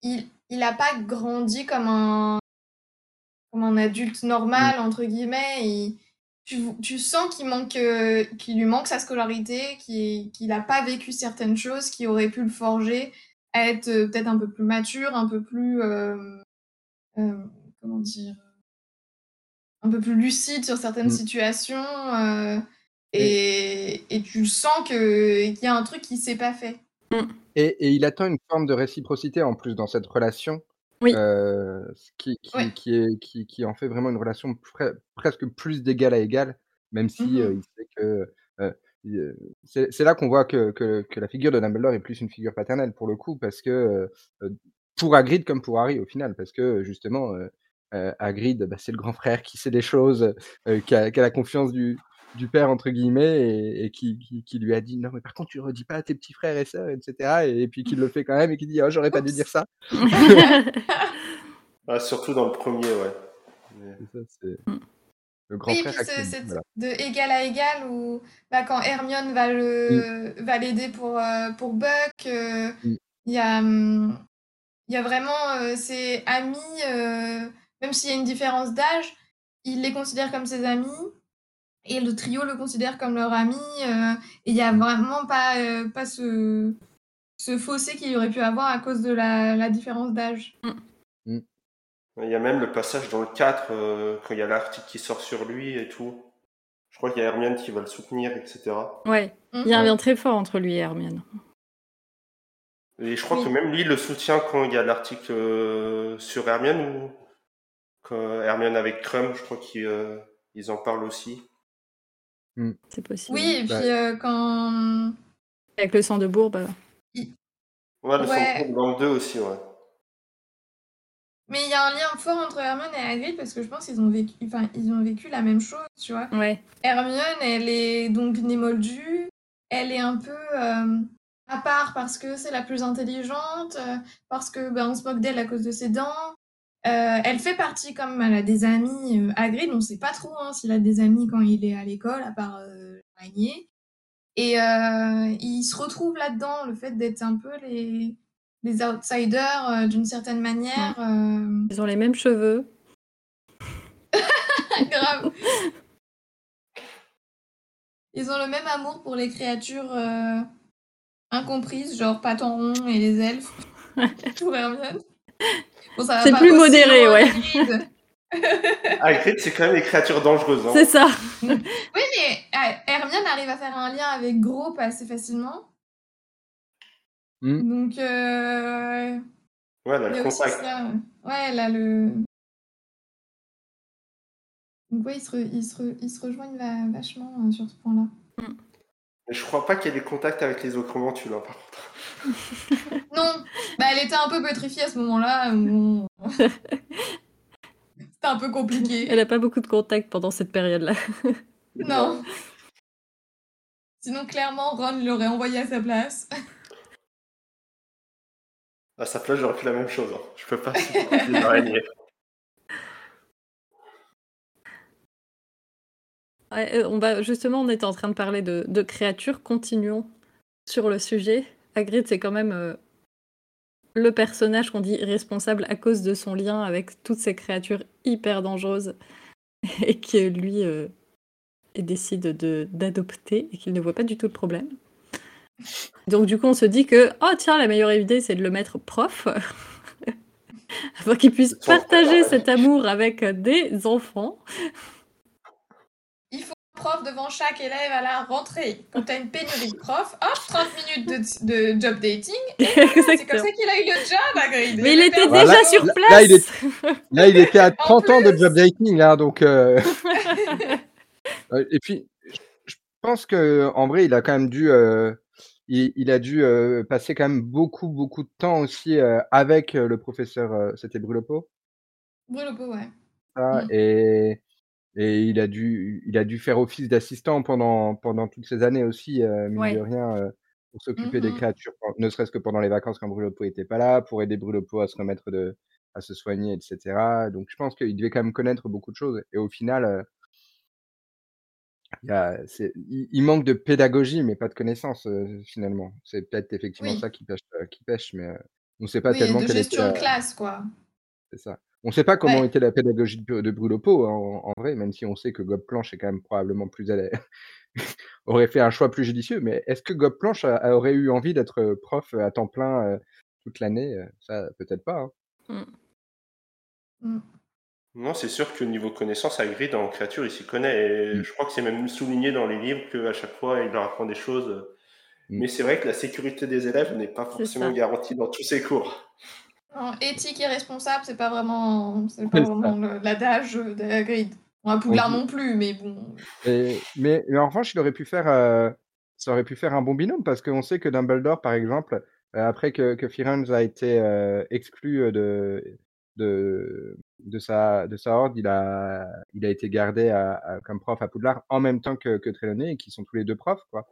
il, il a pas grandi comme un comme un adulte normal mmh. entre guillemets. Il, tu, tu sens qu'il manque qu'il lui manque sa scolarité, qu'il n'a pas vécu certaines choses qui auraient pu le forger à être peut-être un peu plus mature, un peu plus euh, euh, comment dire, un peu plus lucide sur certaines mmh. situations. Euh, et, et, tu sens qu'il y a un truc qui s'est pas fait. Mmh. Et, et, il attend une forme de réciprocité en plus dans cette relation. Oui. Euh, qui, qui, qui, est, qui, qui, en fait vraiment une relation presque plus d'égal à égal, même si mmh euh, il sait que. Euh, c'est là qu'on voit que, que, que, la figure de Dumbledore est plus une figure paternelle pour le coup, parce que pour Hagrid comme pour Harry au final, parce que justement, Hagrid, bah, c'est le grand frère qui sait des choses, qui, a, la confiance du, du père entre guillemets et, qui, qui, lui a dit non mais par contre tu ne redis pas à tes petits frères et sœurs etc et, puis qui le fait quand même et qui dit oh j'aurais pas dû dire ça <laughs> ah, surtout dans le premier ouais. C'est mm. le grand frère c'est de égal à égal où bah, quand Hermione va le va l'aider pour euh, pour Buck il y a hum, il y a vraiment ces amis même s'il y a une différence d'âge, il les considère comme ses amis et le trio le considère comme leur ami. Euh, et il n'y a vraiment pas, euh, pas ce, ce fossé qu'il y aurait pu avoir à cause de la, différence d'âge. Mm. Il y a même le passage dans le 4, euh, quand il y a l'article qui sort sur lui et tout. Je crois qu'il y a Hermione qui va le soutenir, etc. Ouais, il y a un lien très fort entre lui et Hermione. Et je crois que même lui le soutient quand il y a l'article sur Hermione ou Hermione avec Crum, je crois qu'ils euh, en parlent aussi. Hmm. C'est possible. Oui, et puis euh, quand. Avec le sang de bourbe. Ouais, le sang de bourbe dans le 2 aussi, ouais. Mais il y a un lien fort entre Hermione et Hagrid parce que je pense qu'ils ont vécu, enfin, ils ont vécu la même chose, tu vois. Ouais. Hermione, elle est donc née moldue. Elle est un peu euh, à part parce que c'est la plus intelligente, parce que ben, on se moque d'elle à cause de ses dents, euh, elle fait partie comme elle a des amis. Euh, Hagrid, on ne sait pas trop hein, s'il a des amis quand il est à l'école, à part euh, Et euh, il se retrouve là-dedans, le fait d'être un peu les, les outsiders euh, d'une certaine manière. Ils ont les mêmes cheveux. <laughs> Grave. Ils ont le même amour pour les créatures incomprises, genre Paton et les elfes. <laughs> Tout va bien c'est plus modéré, ouais. Hagrid, c'est quand même des créatures dangereuses. Hein. C'est ça. oui, mais euh, Hermione arrive à faire un lien avec Groupe assez facilement. Hmm. Donc, euh... ouais, là, le contact. Ouais, là, le. Donc, ouais, ils se, ils se, ils se rejoignent vachement euh, sur ce point-là. Mais je crois pas qu'il y ait des contacts avec les autres là, par contre. non, bah, elle était un peu pétrifiée à ce moment-là. <laughs> C'était un peu compliqué. Elle a pas beaucoup de contacts pendant cette période-là. <laughs> non. Sinon, clairement, Ron l'aurait envoyé à sa place. <laughs> À sa place, j'aurais fait la même chose. Hein. Je peux pas. Euh, on va, justement, on était en train de parler de, créatures. Continuons sur le sujet. Hagrid, c'est quand même le personnage qu'on dit responsable à cause de son lien avec toutes ces créatures hyper dangereuses <laughs> et que lui décide d'adopter et qu'il ne voit pas du tout le problème. Donc du coup, on se dit que, oh tiens, la meilleure idée, c'est de le mettre prof, <laughs> afin qu'il puisse partager cet amour avec des enfants. Il prof devant chaque élève à la rentrée. Quand tu as une pénurie de profs, hop, 30 minutes de, job dating. <laughs> C'est comme ça qu'il a eu le job, Hagrid. Mais il, était déjà sur place. Là il, <laughs> là, il, était à 30 ans de job dating, là, donc... Euh, <laughs> euh, et puis, je pense que en vrai, il a quand même dû... Euh, il, a dû passer quand même beaucoup, beaucoup de temps aussi avec le professeur. C'était Brulopo Brulopo, ouais. Mmh. et, et il a dû, il a dû faire office d'assistant pendant, pendant toutes ces années aussi, mine de rien, pour s'occuper des mmh créatures, ne serait-ce que pendant les vacances quand Brulopo n'était pas là, pour aider Brulopo à se remettre de, à se soigner, etc. Donc je pense qu'il devait quand même connaître beaucoup de choses. Et au final, il, manque de pédagogie, mais pas de connaissances, finalement. C'est peut-être effectivement ça qui pêche, qui pêche mais on ne sait pas tellement. De gestion de classe, quoi. C'est ça. On ne sait pas comment était la pédagogie de, de Brulopo, hein, en, vrai, même si on sait que Gob Planche est quand même probablement plus <laughs> aurait fait un choix plus judicieux. Mais est-ce que Gob Planche aurait eu envie d'être prof à temps plein toute l'année Ça, peut-être pas. Hein. Mmh. Mmh. Non, c'est sûr que niveau connaissance, Hagrid en créature, il s'y connaît. Et mm. je crois que c'est même souligné dans les livres qu'à chaque fois, il leur apprend des choses. Mm. Mais c'est vrai que la sécurité des élèves n'est pas forcément garantie dans tous ces cours. Éthique et responsable, c'est pas vraiment, c'est pas vraiment l'adage d'Hagrid. Un Poudlard non plus, mais bon. mais, mais, en revanche, il aurait pu faire, euh, ça aurait pu faire un bon binôme parce qu'on sait que Dumbledore, par exemple, euh, après que, que Firenze a été euh, exclu de, de, de, sa, de sa horde, il a, il a été gardé à, comme prof à Poudlard en même temps que, que Trelawney, et qui sont tous les deux profs, quoi.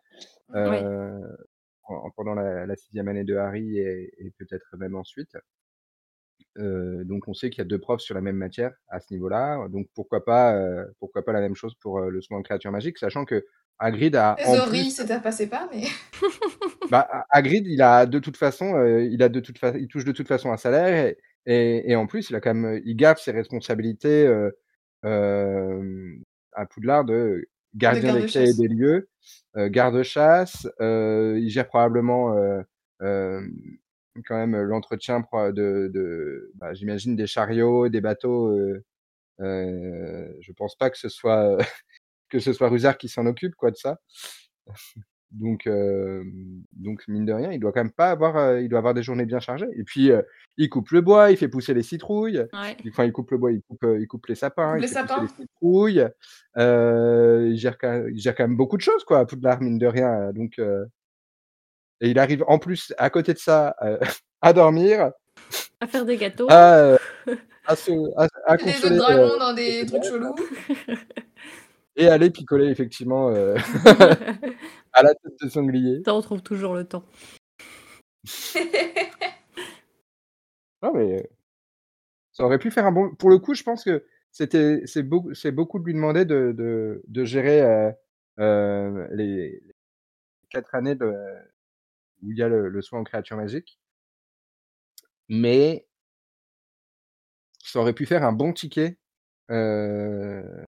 Pendant la, sixième année de Harry et, peut-être même ensuite. Euh, donc on sait qu'il y a deux profs sur la même matière à ce niveau-là. Donc pourquoi pas, euh, pourquoi pas la même chose pour le soin de créature magique, sachant que Hagrid a. Désolé, ça passé pas, mais. <laughs> bah, Hagrid, il a de toute façon, il a de toute façon, il touche de toute façon un salaire et, et, et, en plus, il a quand même, il garde ses responsabilités à Poudlard de gardien des clés et des lieux, garde-chasse. Euh, il gère probablement quand même l'entretien de, de bah, j'imagine, des chariots, des bateaux. je pense pas que ce soit <laughs> que ce soit Rusard qui s'en occupe, quoi, de ça. <laughs> Donc, donc mine de rien, il doit quand même pas avoir, il doit avoir des journées bien chargées. Et puis, il coupe le bois, il fait pousser les citrouilles. Enfin, il coupe le bois, il coupe, il coupe les sapins, il, les sapins. les citrouilles. il, gère, il gère quand même beaucoup de choses, quoi, à Poudlard, mine de rien. Donc, et il arrive en plus, à côté de ça, <laughs> à dormir. À faire des gâteaux. À, <laughs> à, se, à, les autres dragons dans des trucs chelous. <laughs> Et aller picoler, effectivement. à la tête de sanglier. Ça, on trouve toujours le temps. non, mais ça aurait pu faire un bon. Pour le coup, je pense que c'était c'est beaucoup, c'est beaucoup de lui demander de, de, de gérer euh, euh, les quatre années de, où il y a le, soin en créature magique. Mais ça aurait pu faire un bon ticket euh,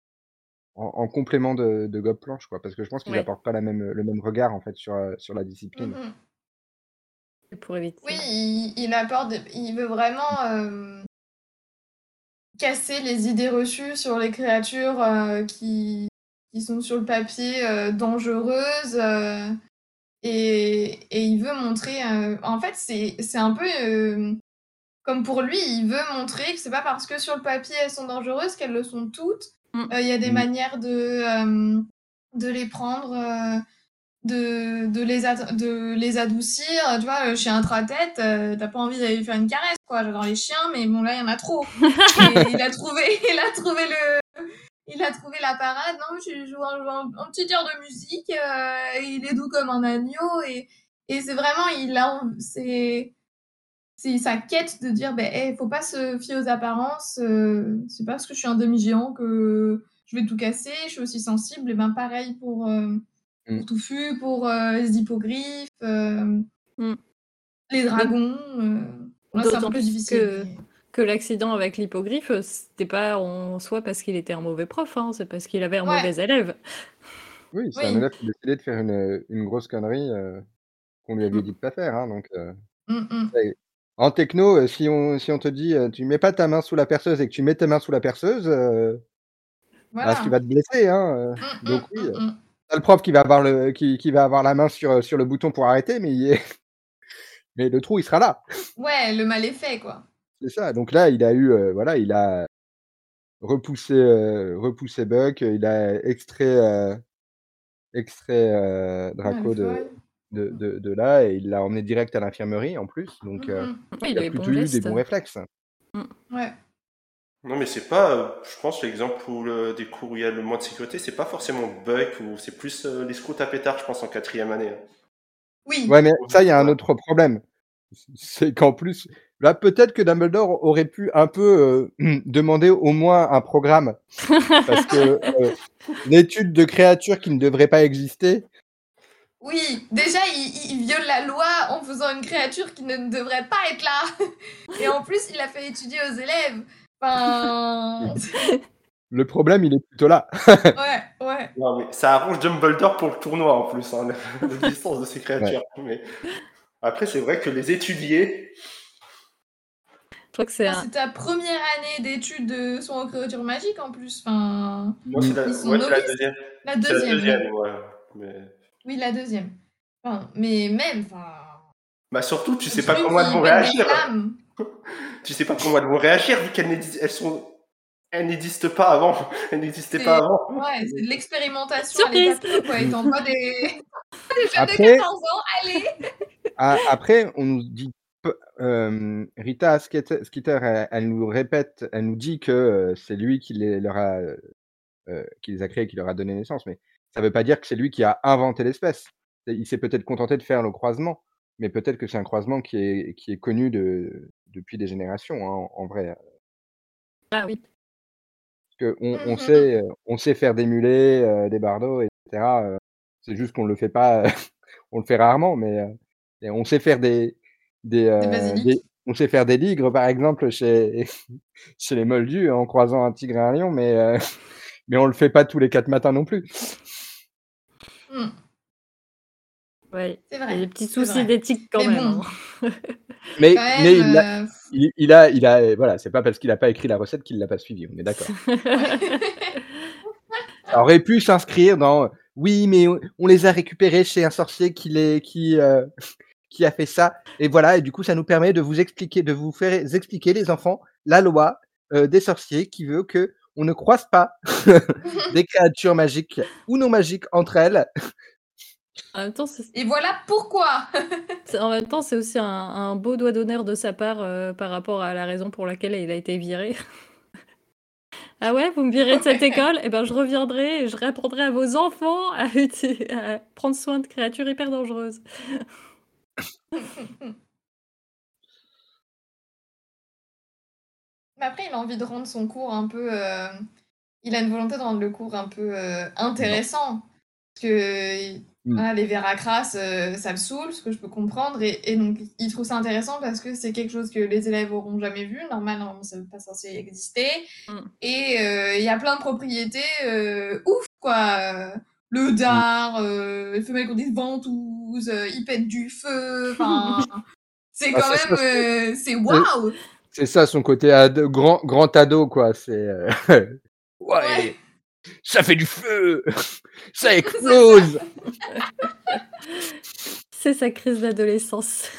en, complément de, de Gob Planche, quoi, parce que je pense qu'il n'apporte pas la même, le même regard en fait sur, euh, sur la discipline. Pour éviter. Oui, il, apporte, il veut vraiment euh, casser les idées reçues sur les créatures euh, qui, qui sont sur le papier dangereuses. Et, et, il veut montrer. en fait, c'est un peu comme pour lui, il veut montrer que c'est pas parce que sur le papier elles sont dangereuses qu'elles le sont toutes Mm. Euh, il y a des mm. manières de, euh, de les prendre, euh, de, de, les de les adoucir. Tu vois, à trois têtes, t'as pas envie d'aller faire une caresse, quoi. J'adore les chiens, mais bon, là, il y en a trop. <laughs> il a trouvé, il a trouvé le, il a trouvé la parade. Non, je joue un, un, petit air de musique. il est doux comme un agneau et, et c'est vraiment, il a, c'est, c'est sa quête de dire ben hey, faut pas se fier aux apparences euh, c'est pas parce que je suis un demi géant que je vais tout casser je suis aussi sensible et ben pareil pour euh, pour mmh. Touffu, pour les hippogriffes, mmh. les dragons. c'est un peu plus difficile. Que que l'accident avec l'hippogriffe, c'était pas en soi parce qu'il était un mauvais prof, hein, c'est parce qu'il avait un mauvais élève. Oui, c'est un élève qui a décidé de faire une, une grosse connerie qu'on lui avait dit de pas faire. Hein, donc, mmh, En techno, si on, si on te dit tu mets pas ta main sous la perceuse et que tu mets tes mains sous la perceuse, bah, tu vas te blesser. Hein, donc oui, c'est le prof qui va avoir le, qui, qui, va avoir la main sur, sur le bouton pour arrêter, mais, il est... <laughs> mais le trou il sera là. Ouais, le mal est fait quoi. C'est ça. Donc là, il a eu, voilà, il a repoussé, repoussé Buck, il a extrait, extrait Draco de, de, de, là et il l'a emmené direct à l'infirmerie en plus. Donc, mmh il, a plutôt eu des bons réflexes. Mmh. Ouais. Non, mais c'est pas, je pense, l'exemple des cours où il y a le moins de sécurité, c'est pas forcément Buck ou c'est plus les scouts à pétard, je pense, en quatrième année. Hein. Oui. Ouais, mais ça, il y a un autre problème. C'est qu'en plus, Là, peut-être que Dumbledore aurait pu un peu euh, <clears throat> demander au moins un programme. Parce que euh, <laughs> l'étude de créatures qui ne devraient pas exister. Oui, déjà, il, viole la loi en faisant une créature qui ne devrait pas être là. Et en plus, il a fait étudier aux élèves. Enfin... <laughs> Le problème, il est plutôt là. ouais, ouais. Non, mais ça arrange Dumbledore pour le tournoi en plus, hein, l'existence de ces créatures. Mais après, c'est vrai que les étudier, je crois que c'est C'est ta première année d'études de son en créature magique en plus. Enfin, Moi, c'est la... Ouais, la deuxième. La deuxième. La deuxième ouais. mais... Oui, la deuxième. Enfin, mais même. Enfin... Bah surtout, tu sais pas comment elles vont réagir. <laughs> tu sais pas comment elles vont réagir vu qu'elles elles sont elles n'existent pas avant. <laughs> Elles n'existaient pas avant. Ouais, c'est de l'expérimentation l'état quoi. Étant pas des... des <laughs> jeunes après... de 14 ans, allez Après, on nous dit Rita Skeeter, elle, nous répète, elle nous dit que c'est lui qui les, leur a, qui les a créés, qui leur a donné naissance, mais ça ne veut pas dire que c'est lui qui a inventé l'espèce. Il s'est peut-être contenté de faire le croisement, mais peut-être que c'est un croisement qui est, qui est connu de, depuis des générations, hein, en, vrai. Ah oui. Parce qu'on on sait, on sait faire des mulets, des bardeaux, etc. c'est juste qu'on le fait pas, <laughs> on le fait rarement, mais on sait faire des, euh, des, on sait faire des ligres, par exemple, chez, <laughs> chez les Moldus, en croisant un tigre et un lion, mais, euh, <laughs> mais on le fait pas tous les quatre matins non plus. Mmh. Ouais, c'est vrai. Il y a des petits soucis d'éthique quand mais même. Bon. Hein. <laughs> mais, mais il, a, euh, il, il, a, il a, voilà, c'est pas parce qu'il a pas écrit la recette qu'il l'a pas suivi, on est d'accord. Ça aurait pu s'inscrire dans oui, mais on les a récupérés chez un sorcier qui les, qui, euh, qui a fait ça. Et voilà, et du coup, ça nous permet de vous expliquer, de vous faire expliquer, les enfants, la loi euh, des sorciers qui veut que on ne croise pas <laughs> des créatures magiques ou non magiques entre elles. En même temps, et voilà pourquoi. <laughs> en même temps, c'est aussi un, beau doigt d'honneur de sa part euh, par rapport à la raison pour laquelle il a été viré. <laughs> ah ouais, vous me virez de cette école? Et eh ben, je reviendrai et je répondrai à vos enfants à prendre soin de créatures hyper dangereuses. <laughs> Mais après, il a envie de rendre son cours un peu. Euh, il a une volonté de rendre le cours un peu euh, intéressant. Parce que mmh. les Veracras, euh, ça le saoule, ce que je peux comprendre. Et, donc, il trouve ça intéressant parce que c'est quelque chose que les élèves auront jamais vu. Normalement, ça n'est pas censé exister. Mmh. Et il y a plein de propriétés ouf, quoi le dard, euh, les femelles qu'on dit ventouses, euh, ils pètent du feu, enfin, <laughs> c'est ah, quand même, euh, c'est waouh! C'est ça son côté ado, grand, grand ado, quoi, c'est... Euh, <laughs> ouais, ça fait du feu! <laughs> ça explose! c'est sa crise d'adolescence.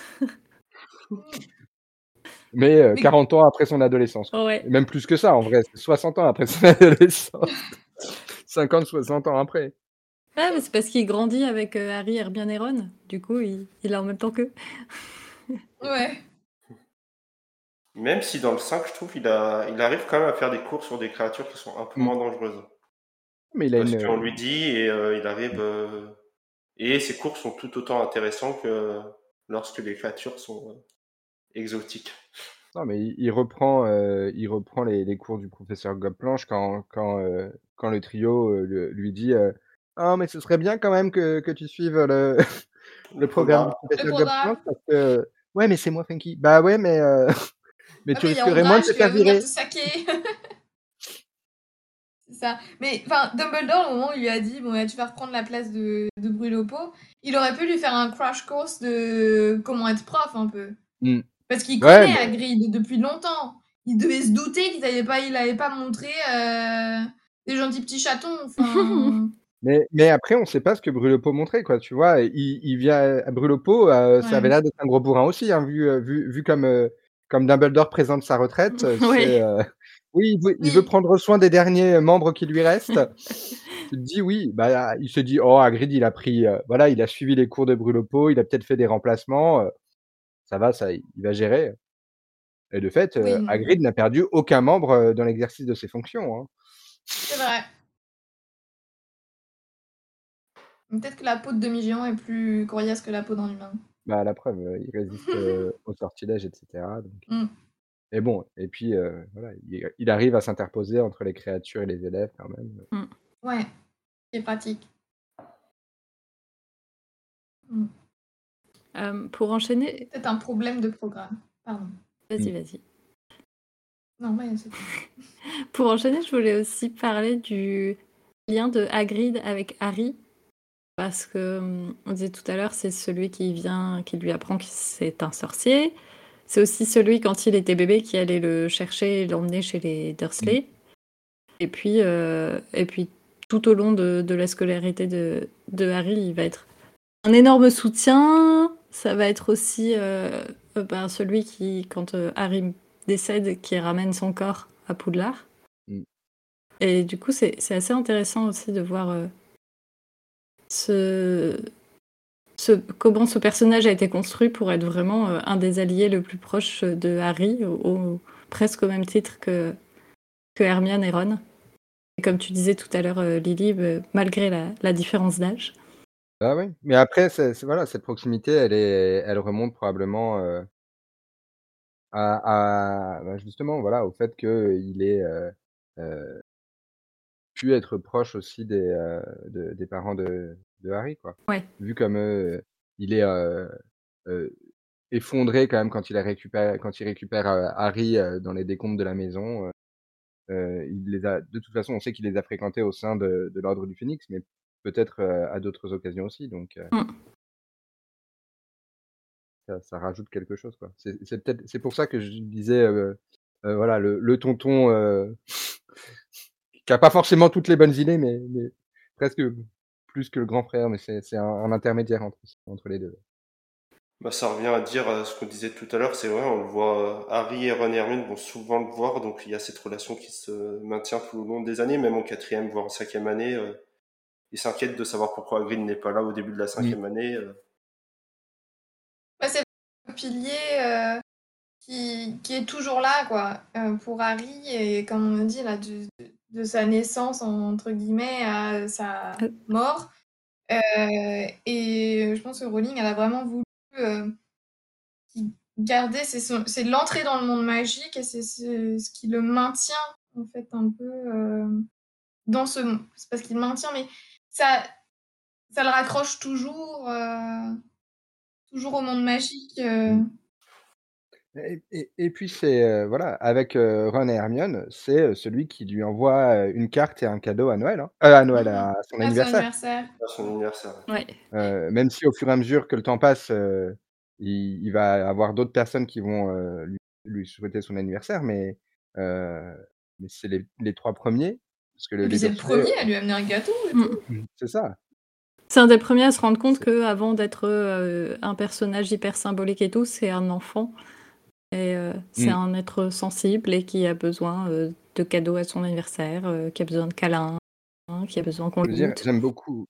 Mais, 40 ans après son adolescence. Ouais. Même plus que ça, en vrai. 60 ans après son adolescence. 50, 60 ans après. Ah, mais c'est parce qu'il grandit avec euh, Harry, Hermione et Ron. Du coup, il, il a en même temps qu'eux. <laughs> Ouais. Même si dans le 5, je trouve, il, a, il arrive quand même à faire des cours sur des créatures qui sont un peu mm. moins dangereuses. Mais il a Parce qu'on lui dit et euh, il arrive. Euh, et ses cours sont tout autant intéressants que lorsque les créatures sont exotiques. Non, mais il, reprend, il reprend les, les cours du professeur Gobplanche quand, quand, quand le trio lui dit oh, mais ce serait bien quand même que, que tu suives le, <laughs> le programme professeur programme. Gobsworth parce que ouais, mais c'est moi Funky. Bah ouais, mais euh, <laughs> mais Ah, tu mais risquerais moins de te faire virer. <laughs> ça. Mais enfin, Dumbledore, au moment où il lui a dit bon, ouais, tu vas reprendre la place de, de Brûle-au-Pot, il aurait pu lui faire un crash course de comment être prof un peu. Mm. Parce qu'il Ouais, connaît mais- Hagrid depuis longtemps. Il devait se douter qu'il n'avait pas, il avait pas montré euh, des gentils petits chatons. Enfin, Mais, mais après, on sait pas ce que Brûle-Pot montrait, quoi, tu vois. Il, il vient à euh, ça avait l'air d'être un gros bourrin aussi, hein, vu, euh, vu, vu comme, euh, comme Dumbledore présente sa retraite. <laughs> Oui. euh, il veut, il prendre soin des derniers membres qui lui restent. <laughs> te dis oui, bah, il se dit, oh, Hagrid, il a pris, voilà, il a suivi les cours de Brûle-Pot, il a peut-être fait des remplacements, ça va, ça, il va gérer. Et de fait, Oui. Hagrid n'a perdu aucun membre dans l'exercice de ses fonctions. Hein. c'est vrai. Peut-être que la peau de demi-géant est plus coriace que la peau d'un humain. Bah, la preuve, euh, il résiste <laughs> euh, au sortilège, etc. donc. Mm. Et bon, et puis euh, voilà, il, il arrive à s'interposer entre les créatures et les élèves quand même. Ouais, c'est pratique. Mm. Euh, pour enchaîner, C'est peut-être un problème de programme. Pardon. vas-y, Mm. vas-y. Non, ouais, c'est <laughs> Pour enchaîner, je voulais aussi parler du lien de Hagrid avec Harry. Parce que, hum, on disait tout à l'heure, c'est celui qui vient, qui lui apprend que c'est un sorcier. C'est aussi celui, quand il était bébé, qui allait le chercher et l'emmener chez les Dursley. Et puis, euh, et puis, tout au long de, de la scolarité de, de Harry, il va être un énorme soutien. Ça va être aussi euh, euh, ben, celui qui, quand euh, Harry décède, qui ramène son corps à Poudlard. Mm. Et du coup, c'est assez intéressant aussi de voir comment ce personnage a été construit pour être vraiment euh, un des alliés le plus proche de Harry, au, presque au même titre que, que Hermione et Ron. Et comme tu disais tout à l'heure, euh, Lily, euh, malgré la, différence d'âge. Ah oui, mais après, voilà, cette proximité, elle est, remonte probablement euh, à, bah, justement, voilà, au fait qu'il euh, pu être proche aussi des, euh, de- des parents de, de Harry, quoi. Ouais. Vu comme euh, il est euh, effondré quand même quand il, a récupéré, quand il récupère Harry dans les décombres de la maison. il les a, de toute façon, on sait qu'il les a fréquentés au sein de, de l'ordre du Phénix, mais peut-être à d'autres occasions aussi. Donc, Mm. ça, ça rajoute quelque chose, quoi. C'est, c'est peut-être, c'est pour ça que je disais, euh, euh, voilà, le, le tonton euh, qui a pas forcément toutes les bonnes idées, mais, mais presque plus que le grand frère, mais c'est, c'est un, un intermédiaire entre, entre les deux. Bah, ça revient à dire euh, ce qu'on disait tout à l'heure, c'est vrai, on le voit, euh, Harry et Ron et Hermione vont souvent le voir, donc il y a cette relation qui se maintient tout au long des années, même en quatrième, voire en cinquième année. euh, ils s'inquiètent de savoir pourquoi Hagrid n'est pas là au début de la cinquième année. euh. Ouais, c'est un pilier euh, qui, qui est toujours là, quoi, euh, pour Harry, et comme on dit, là, de, de sa naissance, entre guillemets, à sa Euh. mort. Euh, et je pense que Rowling, elle a vraiment voulu euh, garder, c'est l'entrée dans le monde magique, et c'est ce, ce qui le maintient, en fait, un peu euh, dans ce... C'est parce qu'il le maintient, mais ça, ça le raccroche toujours... euh, toujours au monde magique. Et, et- et puis c'est euh, voilà, avec euh, Ron et Hermione, c'est euh, celui qui lui envoie euh, une carte et un cadeau à Noël, hein. Euh, à Noël, Mhm. à son À son anniversaire. à son anniversaire. Ouais. Euh, même si au fur et à mesure que le temps passe, euh, il, il va avoir d'autres personnes qui vont euh, lui, lui souhaiter son anniversaire, mais, euh, mais c'est les, les trois premiers. Parce que Et les puis c'est le Dursley, premier à lui amener un gâteau. Mm. tout. c'est ça. C'est un des premiers à se rendre compte que avant d'être euh, un personnage hyper symbolique et tout, c'est un enfant. Et euh, c'est Mm. un être sensible et qui a besoin euh, de cadeaux à son anniversaire, euh, qui a besoin de câlins, hein, qui a besoin qu'on Je le veux dire, goûte. j'aime beaucoup,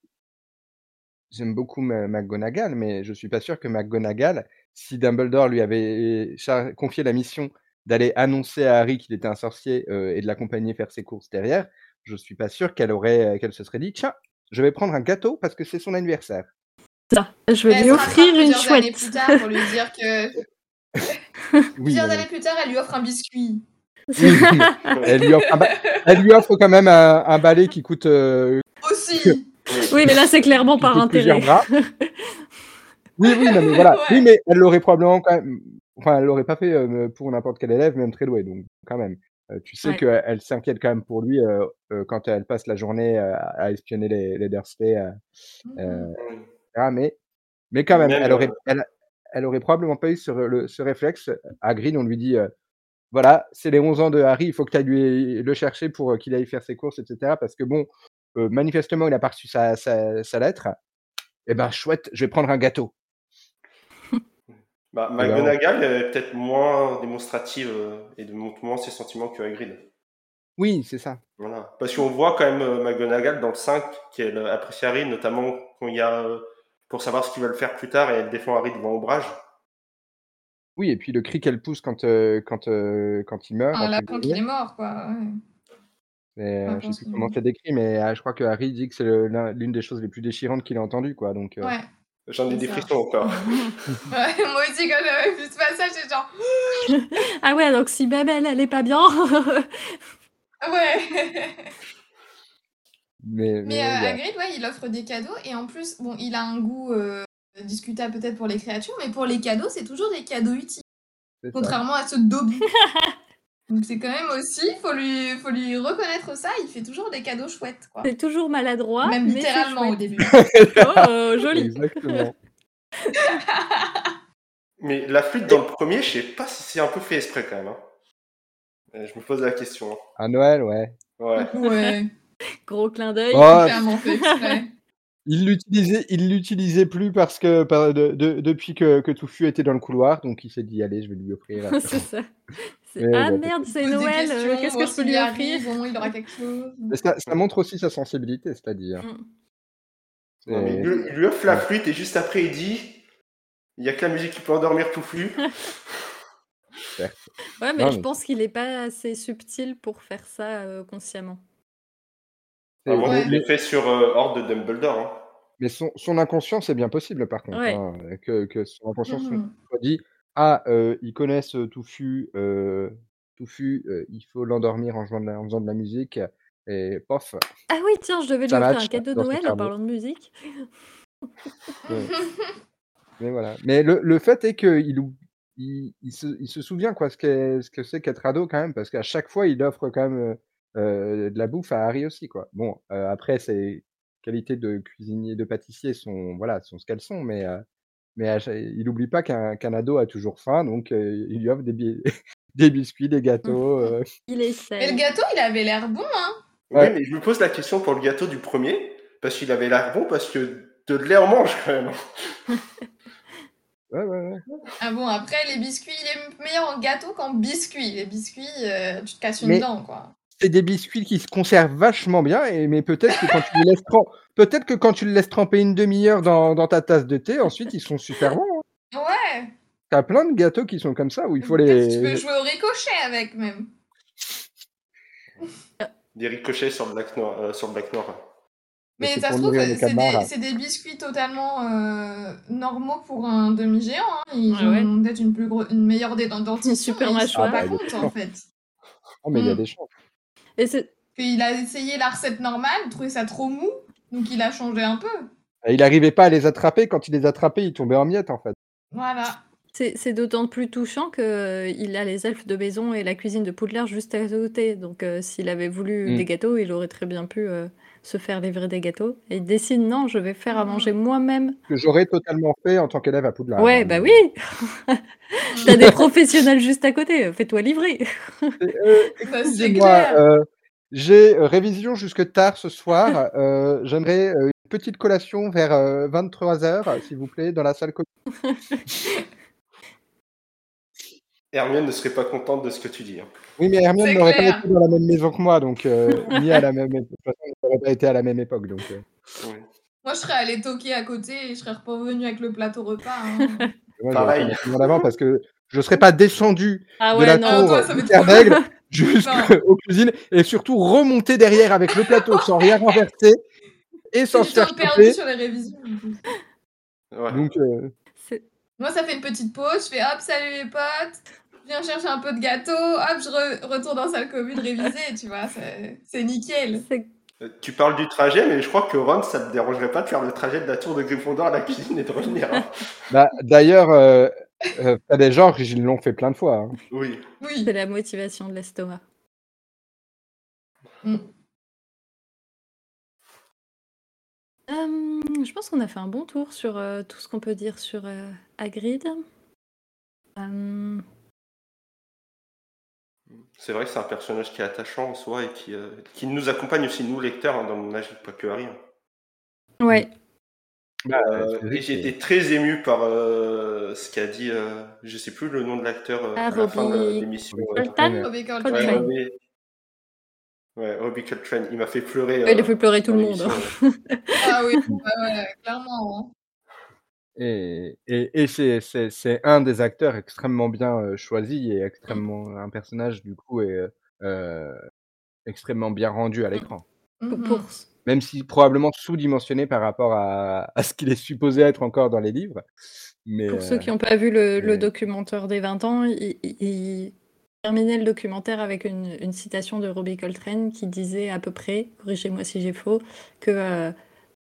j'aime beaucoup Ma- McGonagall, mais je suis pas sûr que McGonagall, si Dumbledore lui avait char- confié la mission d'aller annoncer à Harry qu'il était un sorcier euh, et de l'accompagner faire ses courses derrière, je suis pas sûr qu'elle aurait, qu'elle se serait dit, tiens, je vais prendre un gâteau parce que c'est son anniversaire. Ça, je vais Elle lui se rattrape offrir une plusieurs années chouette. plus tard pour lui dire que. <laughs> Oui, plusieurs mais- années plus tard, elle lui offre un biscuit. elle, lui offre un ba- elle lui offre quand même un, un balai qui coûte euh, Aussi Oui, mais là, c'est clairement par intérêt. oui, oui, non, mais voilà. <laughs> Oui, mais elle l'aurait probablement quand même. Enfin, elle l'aurait pas fait euh, pour n'importe quel élève, même très doué. Donc, quand même. Euh, tu sais qu'elle s'inquiète quand même pour lui euh, quand elle passe la journée à espionner les, les Dursley. Mmh mais, mais quand même, elle, aurait, elle, elle, aurait probablement pas eu ce, le, ce réflexe. À Green, on lui dit voilà, c'est les 11 ans de Harry, il faut que tu ailles le chercher pour qu'il aille faire ses courses, etc. Parce que bon, manifestement, il a pas reçu sa, sa, lettre. Eh ben, chouette, je vais prendre un gâteau. Bah, McGonagall est peut-être moins démonstrative et de montre moins ses sentiments que Hagrid. Oui, c'est ça. Voilà. Parce qu'on voit quand même McGonagall dans le 5 qu'elle apprécie Harry, notamment quand il y a pour savoir ce qu'il va le faire plus tard et elle défend Harry devant Ombrage. Oui, et puis le cri qu'elle pousse quand, quand, quand il meurt. On apprend qu'il est mort, quoi. Ouais. je sais plus comment c'est décrit, mais je crois que Harry dit que c'est l'une des choses les plus déchirantes qu'il a entendues, quoi. Donc, ouais. J'en ai des frissons encore. <laughs> ouais, moi aussi, quand j'avais vu ce passage, j'ai genre. <laughs> ah ouais, donc si Babel, elle est pas bien. <laughs> ouais. Mais, mais, Hagrid, ouais, il offre des cadeaux et en plus, bon, il a un goût discutable peut-être pour les créatures, mais pour les cadeaux, c'est toujours des cadeaux utiles. Contrairement à ceux de Dobby. <laughs> Donc c'est quand même aussi, faut lui, faut lui reconnaître ça, il fait toujours des cadeaux chouettes. C'est toujours maladroit. Même littéralement au début. <laughs> oh, joli. Exactement. <laughs> mais la flûte dans le premier, je sais pas si c'est un peu fait exprès quand même. Hein. Euh, je me pose la question. Hein. À Noël, ouais. Ouais. ouais. <laughs> Gros clin d'œil. Oh. Il l'utilisait, il l'utilisait plus parce que depuis que, que Touffu était dans le couloir, donc il s'est dit allez, je vais lui offrir. <laughs> c'est ça. ah merde, c'est Noël. Euh, qu'est-ce que je peux lui offrir bon, Il aura quelque chose. ça, ça, montre aussi sa sensibilité, c'est-à-dire. Mm. il, lui, offre la flûte et juste après il dit il y a que la musique qui peut endormir Touffu. <laughs> ouais, mais je pense qu'il est pas assez subtil pour faire ça euh, consciemment. Ah, ouais. Il fait sur euh, Horde de Dumbledore. Hein. Mais son, son, inconscient, c'est bien possible, par contre. Hein, que, que, son inconscient mmh. soit dit Ah, euh, ils connaissent euh, Touffu, euh, Touffu euh, il faut l'endormir en, en, faisant de la musique. Et pof. Ah oui, tiens, je devais lui offrir un cadeau de Noël en parlant de musique. <laughs> Mais voilà. Mais le, le fait est qu'il il, il, se, il se souvient quoi, ce, ce que c'est qu'être ado quand même, parce qu'à chaque fois, il offre quand même euh, de la bouffe à Harry aussi, quoi. Bon, euh, après, ses qualités de cuisinier, de pâtissier sont, voilà, sont ce qu'elles sont, mais, euh, mais il n'oublie pas qu'un ado a toujours faim, donc il lui offre des, <laughs> des biscuits, des gâteaux. <laughs> Il essaie. Mais le gâteau, il avait l'air bon, hein Oui, mais je me pose la question pour le gâteau du premier, parce qu'il avait l'air bon, parce que de lait en mange quand même. Ouais, ouais, ouais. Ah bon, après, les biscuits, il est meilleur en gâteau qu'en biscuits. Les biscuits, tu te casses une dent, quoi c'est des biscuits qui se conservent vachement bien, et, mais peut-être que quand tu les laisses peut-être que quand tu le laisses tremper une demi-heure dans, dans, ta tasse de thé, ensuite ils sont super bons. Hein. Ouais. T'as plein de gâteaux qui sont comme ça où il faut les. Tu peux jouer au ricochet avec même. Des ricochets sur le black noir. Euh, sur le black noir. Mais ça se trouve, c'est des, des, biscuits totalement euh, normaux pour un demi-géant. Hein. Ils ont peut-être une, plus une meilleure <laughs> dentition. super mâchoire. pas compte, en fait. Oh, mais il y a mm. des chances. Et c'est... Il a essayé la recette normale, il trouvait ça trop mou, donc il a changé un peu. Il n'arrivait pas à les attraper. Quand il les attrapait, il tombait en miettes, en fait. Voilà. C'est d'autant plus touchant qu'il euh, a les elfes de maison et la cuisine de Poudlard juste à côté. Donc euh, s'il avait voulu mm. des gâteaux, il aurait très bien pu euh, se faire livrer des gâteaux. Et il décide, non, je vais faire à manger moi-même. Que j'aurais totalement fait en tant qu'élève à Poudlard. Ouais, bah oui <laughs> T'as des professionnels juste à côté, fais-toi livrer. Excusez-moi, <laughs> j'ai révision jusque tard ce soir. J'aimerais une petite collation vers 23h, s'il vous plaît, dans la salle commune. <laughs> Hermione ne serait pas contente de ce que tu dis. Hein. Oui, mais Hermione n'aurait pas été dans la même maison que moi, donc euh, <laughs> ni à la même époque. n'aurait pas été à la même époque, donc. Euh. Moi, je serais allé toquer à côté et je serais revenu avec le plateau repas. Hein. Pareil. avant parce que je ne serais pas descendu ah de la non, tour jusqu'aux <laughs> cuisines et surtout remonter derrière avec le plateau sans rien renverser et sans se faire perdu sur les révisions. Ouais. Donc, euh, Moi, ça fait une petite pause. Je fais hop, salut les potes viens chercher un peu de gâteau, hop, je retourne dans la salle commune réviser, tu vois, c'est nickel. Euh, tu parles du trajet, mais je crois que Ron, ça te dérangerait pas de faire le trajet de la tour de Gryffondor à la cuisine et de revenir. Hein. <laughs> bah, D'ailleurs, euh, euh, t'as des gens qui l'ont fait plein de fois. Hein. Oui. Oui. C'est la motivation de l'estomac. Mm. Euh, je pense qu'on a fait un bon tour sur euh, tout ce qu'on peut dire sur euh, Hagrid. C'est vrai que c'est un personnage qui est attachant en soi et qui, euh, qui nous accompagne aussi, nous, lecteurs, hein, dans pas que Harry. hein. Ouais, Euh, et j'ai été très ému par euh, ce qu'a dit, euh, je sais plus le nom de l'acteur euh, Ah, à la fin de l'émission. Coltrane. Robbie Coltrane. Ouais. Robbie... Ouais, Robbie Coltrane, il m'a fait pleurer. il a fait pleurer tout le monde. l'émission. Ah oui, ouais, ouais, clairement. Et, et, et c'est- c'est c'est un des acteurs extrêmement bien euh, choisi et extrêmement un personnage du coup est euh, extrêmement bien rendu à l'écran. Pour- Mhm. pour- Même si probablement sous-dimensionné par rapport à, à ce qu'il est supposé être encore dans les livres. Mais Pour ceux qui n'ont pas vu le, documentaire des 20 ans, il, il- il terminait le documentaire avec une, une citation de Robbie Coltrane qui disait à peu près, corrigez-moi si j'ai faux, que euh,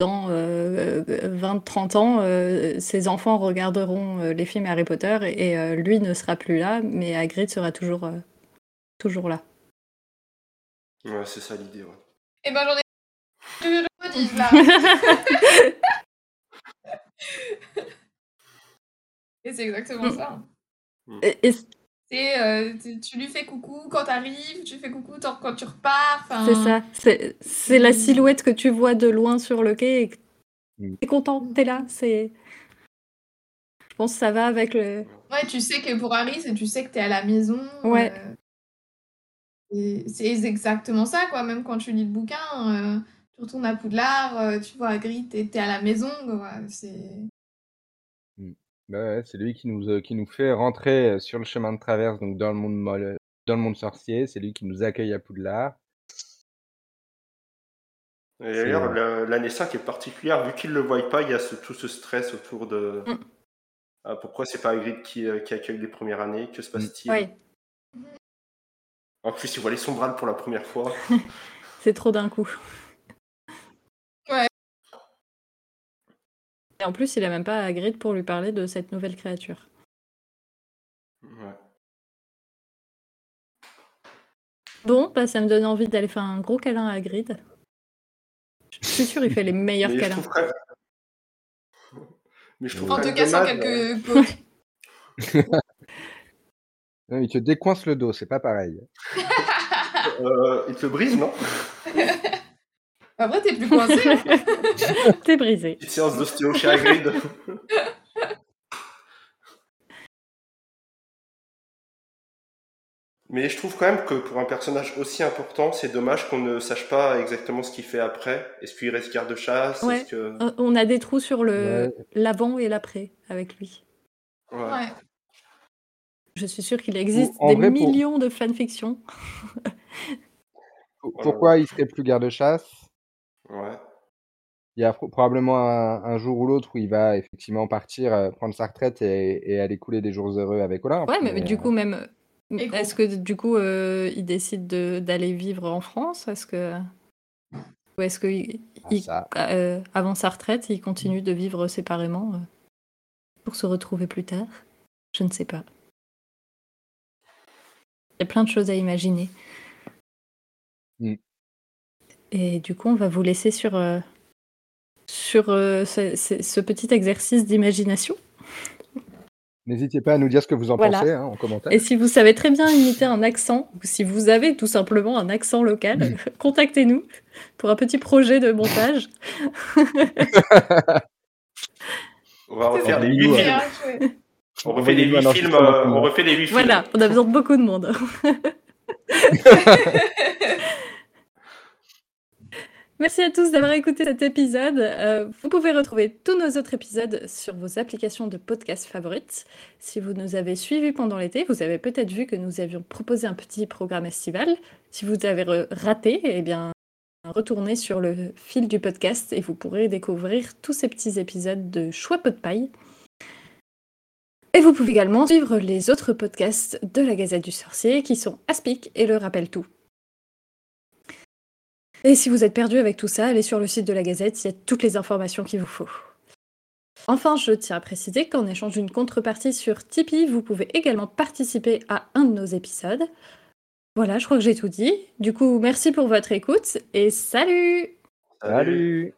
dans euh, 20-30 ans, euh, ses enfants regarderont euh, les films Harry Potter et, et, euh, lui ne sera plus là, mais Hagrid sera toujours, euh, toujours là. Ouais, c'est ça l'idée. Ouais. Eh ben j'en ai. <laughs> Je le là. <laughs> Et c'est exactement Mm. ça. Et- et C'est, euh, tu, tu lui fais coucou quand t'arrives, tu fais coucou quand tu repars. C'est ça, c'est c'est la silhouette que tu vois de loin sur le quai et que Mm. t'es content, t'es là, c'est... Je pense que ça va avec le... Ouais, tu sais que pour Harry, c'est tu sais que t'es à la maison. Ouais. euh, et c'est exactement ça, quoi. Même quand tu lis le bouquin, euh, tu retournes à Poudlard, euh, tu vois Hagrid, t'es t'es à la maison, quoi. C'est... bah ouais, c'est lui qui nous, euh, qui nous fait rentrer euh, sur le chemin de traverse, donc dans le monde, molle- dans le monde sorcier. C'est lui qui nous accueille à Poudlard. Et C'est, d'ailleurs, euh, la- l'année 5 est particulière, vu qu'il ne le voit pas, il y a ce- tout ce stress autour de. Mm. Ah, pourquoi c'est pas Hagrid qui, euh, qui accueille les premières années? Que se passe-t-il? Ouais, En plus, il voit les sombrales pour la première fois. <laughs> c'est trop d'un coup. Ouais. Et en plus, il a même pas Hagrid pour lui parler de cette nouvelle créature. Ouais. Bon, bah, ça me donne envie d'aller faire un gros câlin à Hagrid. Je suis sûre il fait les meilleurs Mais je câlins. même- Mais je trouve En te cassant euh, quelques. <laughs> Non, il te décoince le dos, c'est pas pareil. <laughs> euh, il te le brise, non? <laughs> Après, t'es plus coincé. hein. <laughs> T'es brisé. Petite séance d'ostéo chez Hagrid. <laughs> Mais je trouve quand même que pour un personnage aussi important, c'est dommage qu'on ne sache pas exactement ce qu'il fait après. Est-ce qu'il reste Ouais. Que... Euh, On a des trous sur le Ouais. l'avant et l'après avec lui. Ouais. Ouais. Je suis sûre qu'il existe En des vrai, pour- millions de fanfictions. <laughs> Pourquoi il serait plus garde-chasse Ouais. Il y a pro- probablement un, un jour ou l'autre où il va effectivement partir, euh, prendre sa retraite et, et aller couler des jours heureux avec Olympe. Ouais, mais, du euh, coup, même. Et Est-ce que du coup, euh, il décide de- d'aller vivre en France? Est-ce que. Ou est-ce que, il- ah, il- euh, avant sa retraite, il continue de vivre séparément euh, pour se retrouver plus tard? Je ne sais pas. Il y a plein de choses à imaginer. Mm. Et du coup, on va vous laisser sur, euh, sur euh, ce, ce- ce petit exercice d'imagination. N'hésitez pas à nous dire ce que vous en Voilà. pensez hein, en commentaire. Et si vous savez très bien imiter un accent, ou si vous avez tout simplement un accent local, <laughs> contactez-nous pour un petit projet de montage. On va refaire. Bien joué. On refait un huit films. on refait les huit films. Voilà, on a besoin de beaucoup de monde. <laughs> <laughs> Merci à tous d'avoir écouté cet épisode. Euh, vous pouvez retrouver tous nos autres épisodes sur vos applications de podcast favorites. Si vous nous avez suivis pendant l'été, vous avez peut-être vu que nous avions proposé un petit programme estival. Si vous avez raté, eh bien, retournez sur le fil du podcast et vous pourrez découvrir tous ces petits épisodes de Choix Pot de Paille. Et vous pouvez également suivre les autres podcasts de la Gazette du Sorcier qui sont Aspic et Le Rappel Tout. Et si vous êtes perdu avec tout ça, allez sur le site de la Gazette, il y a toutes les informations qu'il vous faut. Enfin, je tiens à préciser qu'en échange d'une contrepartie sur Tipeee, vous pouvez également participer à un de nos épisodes. Voilà, je crois que j'ai tout dit. Du coup, merci pour votre écoute et salut Salut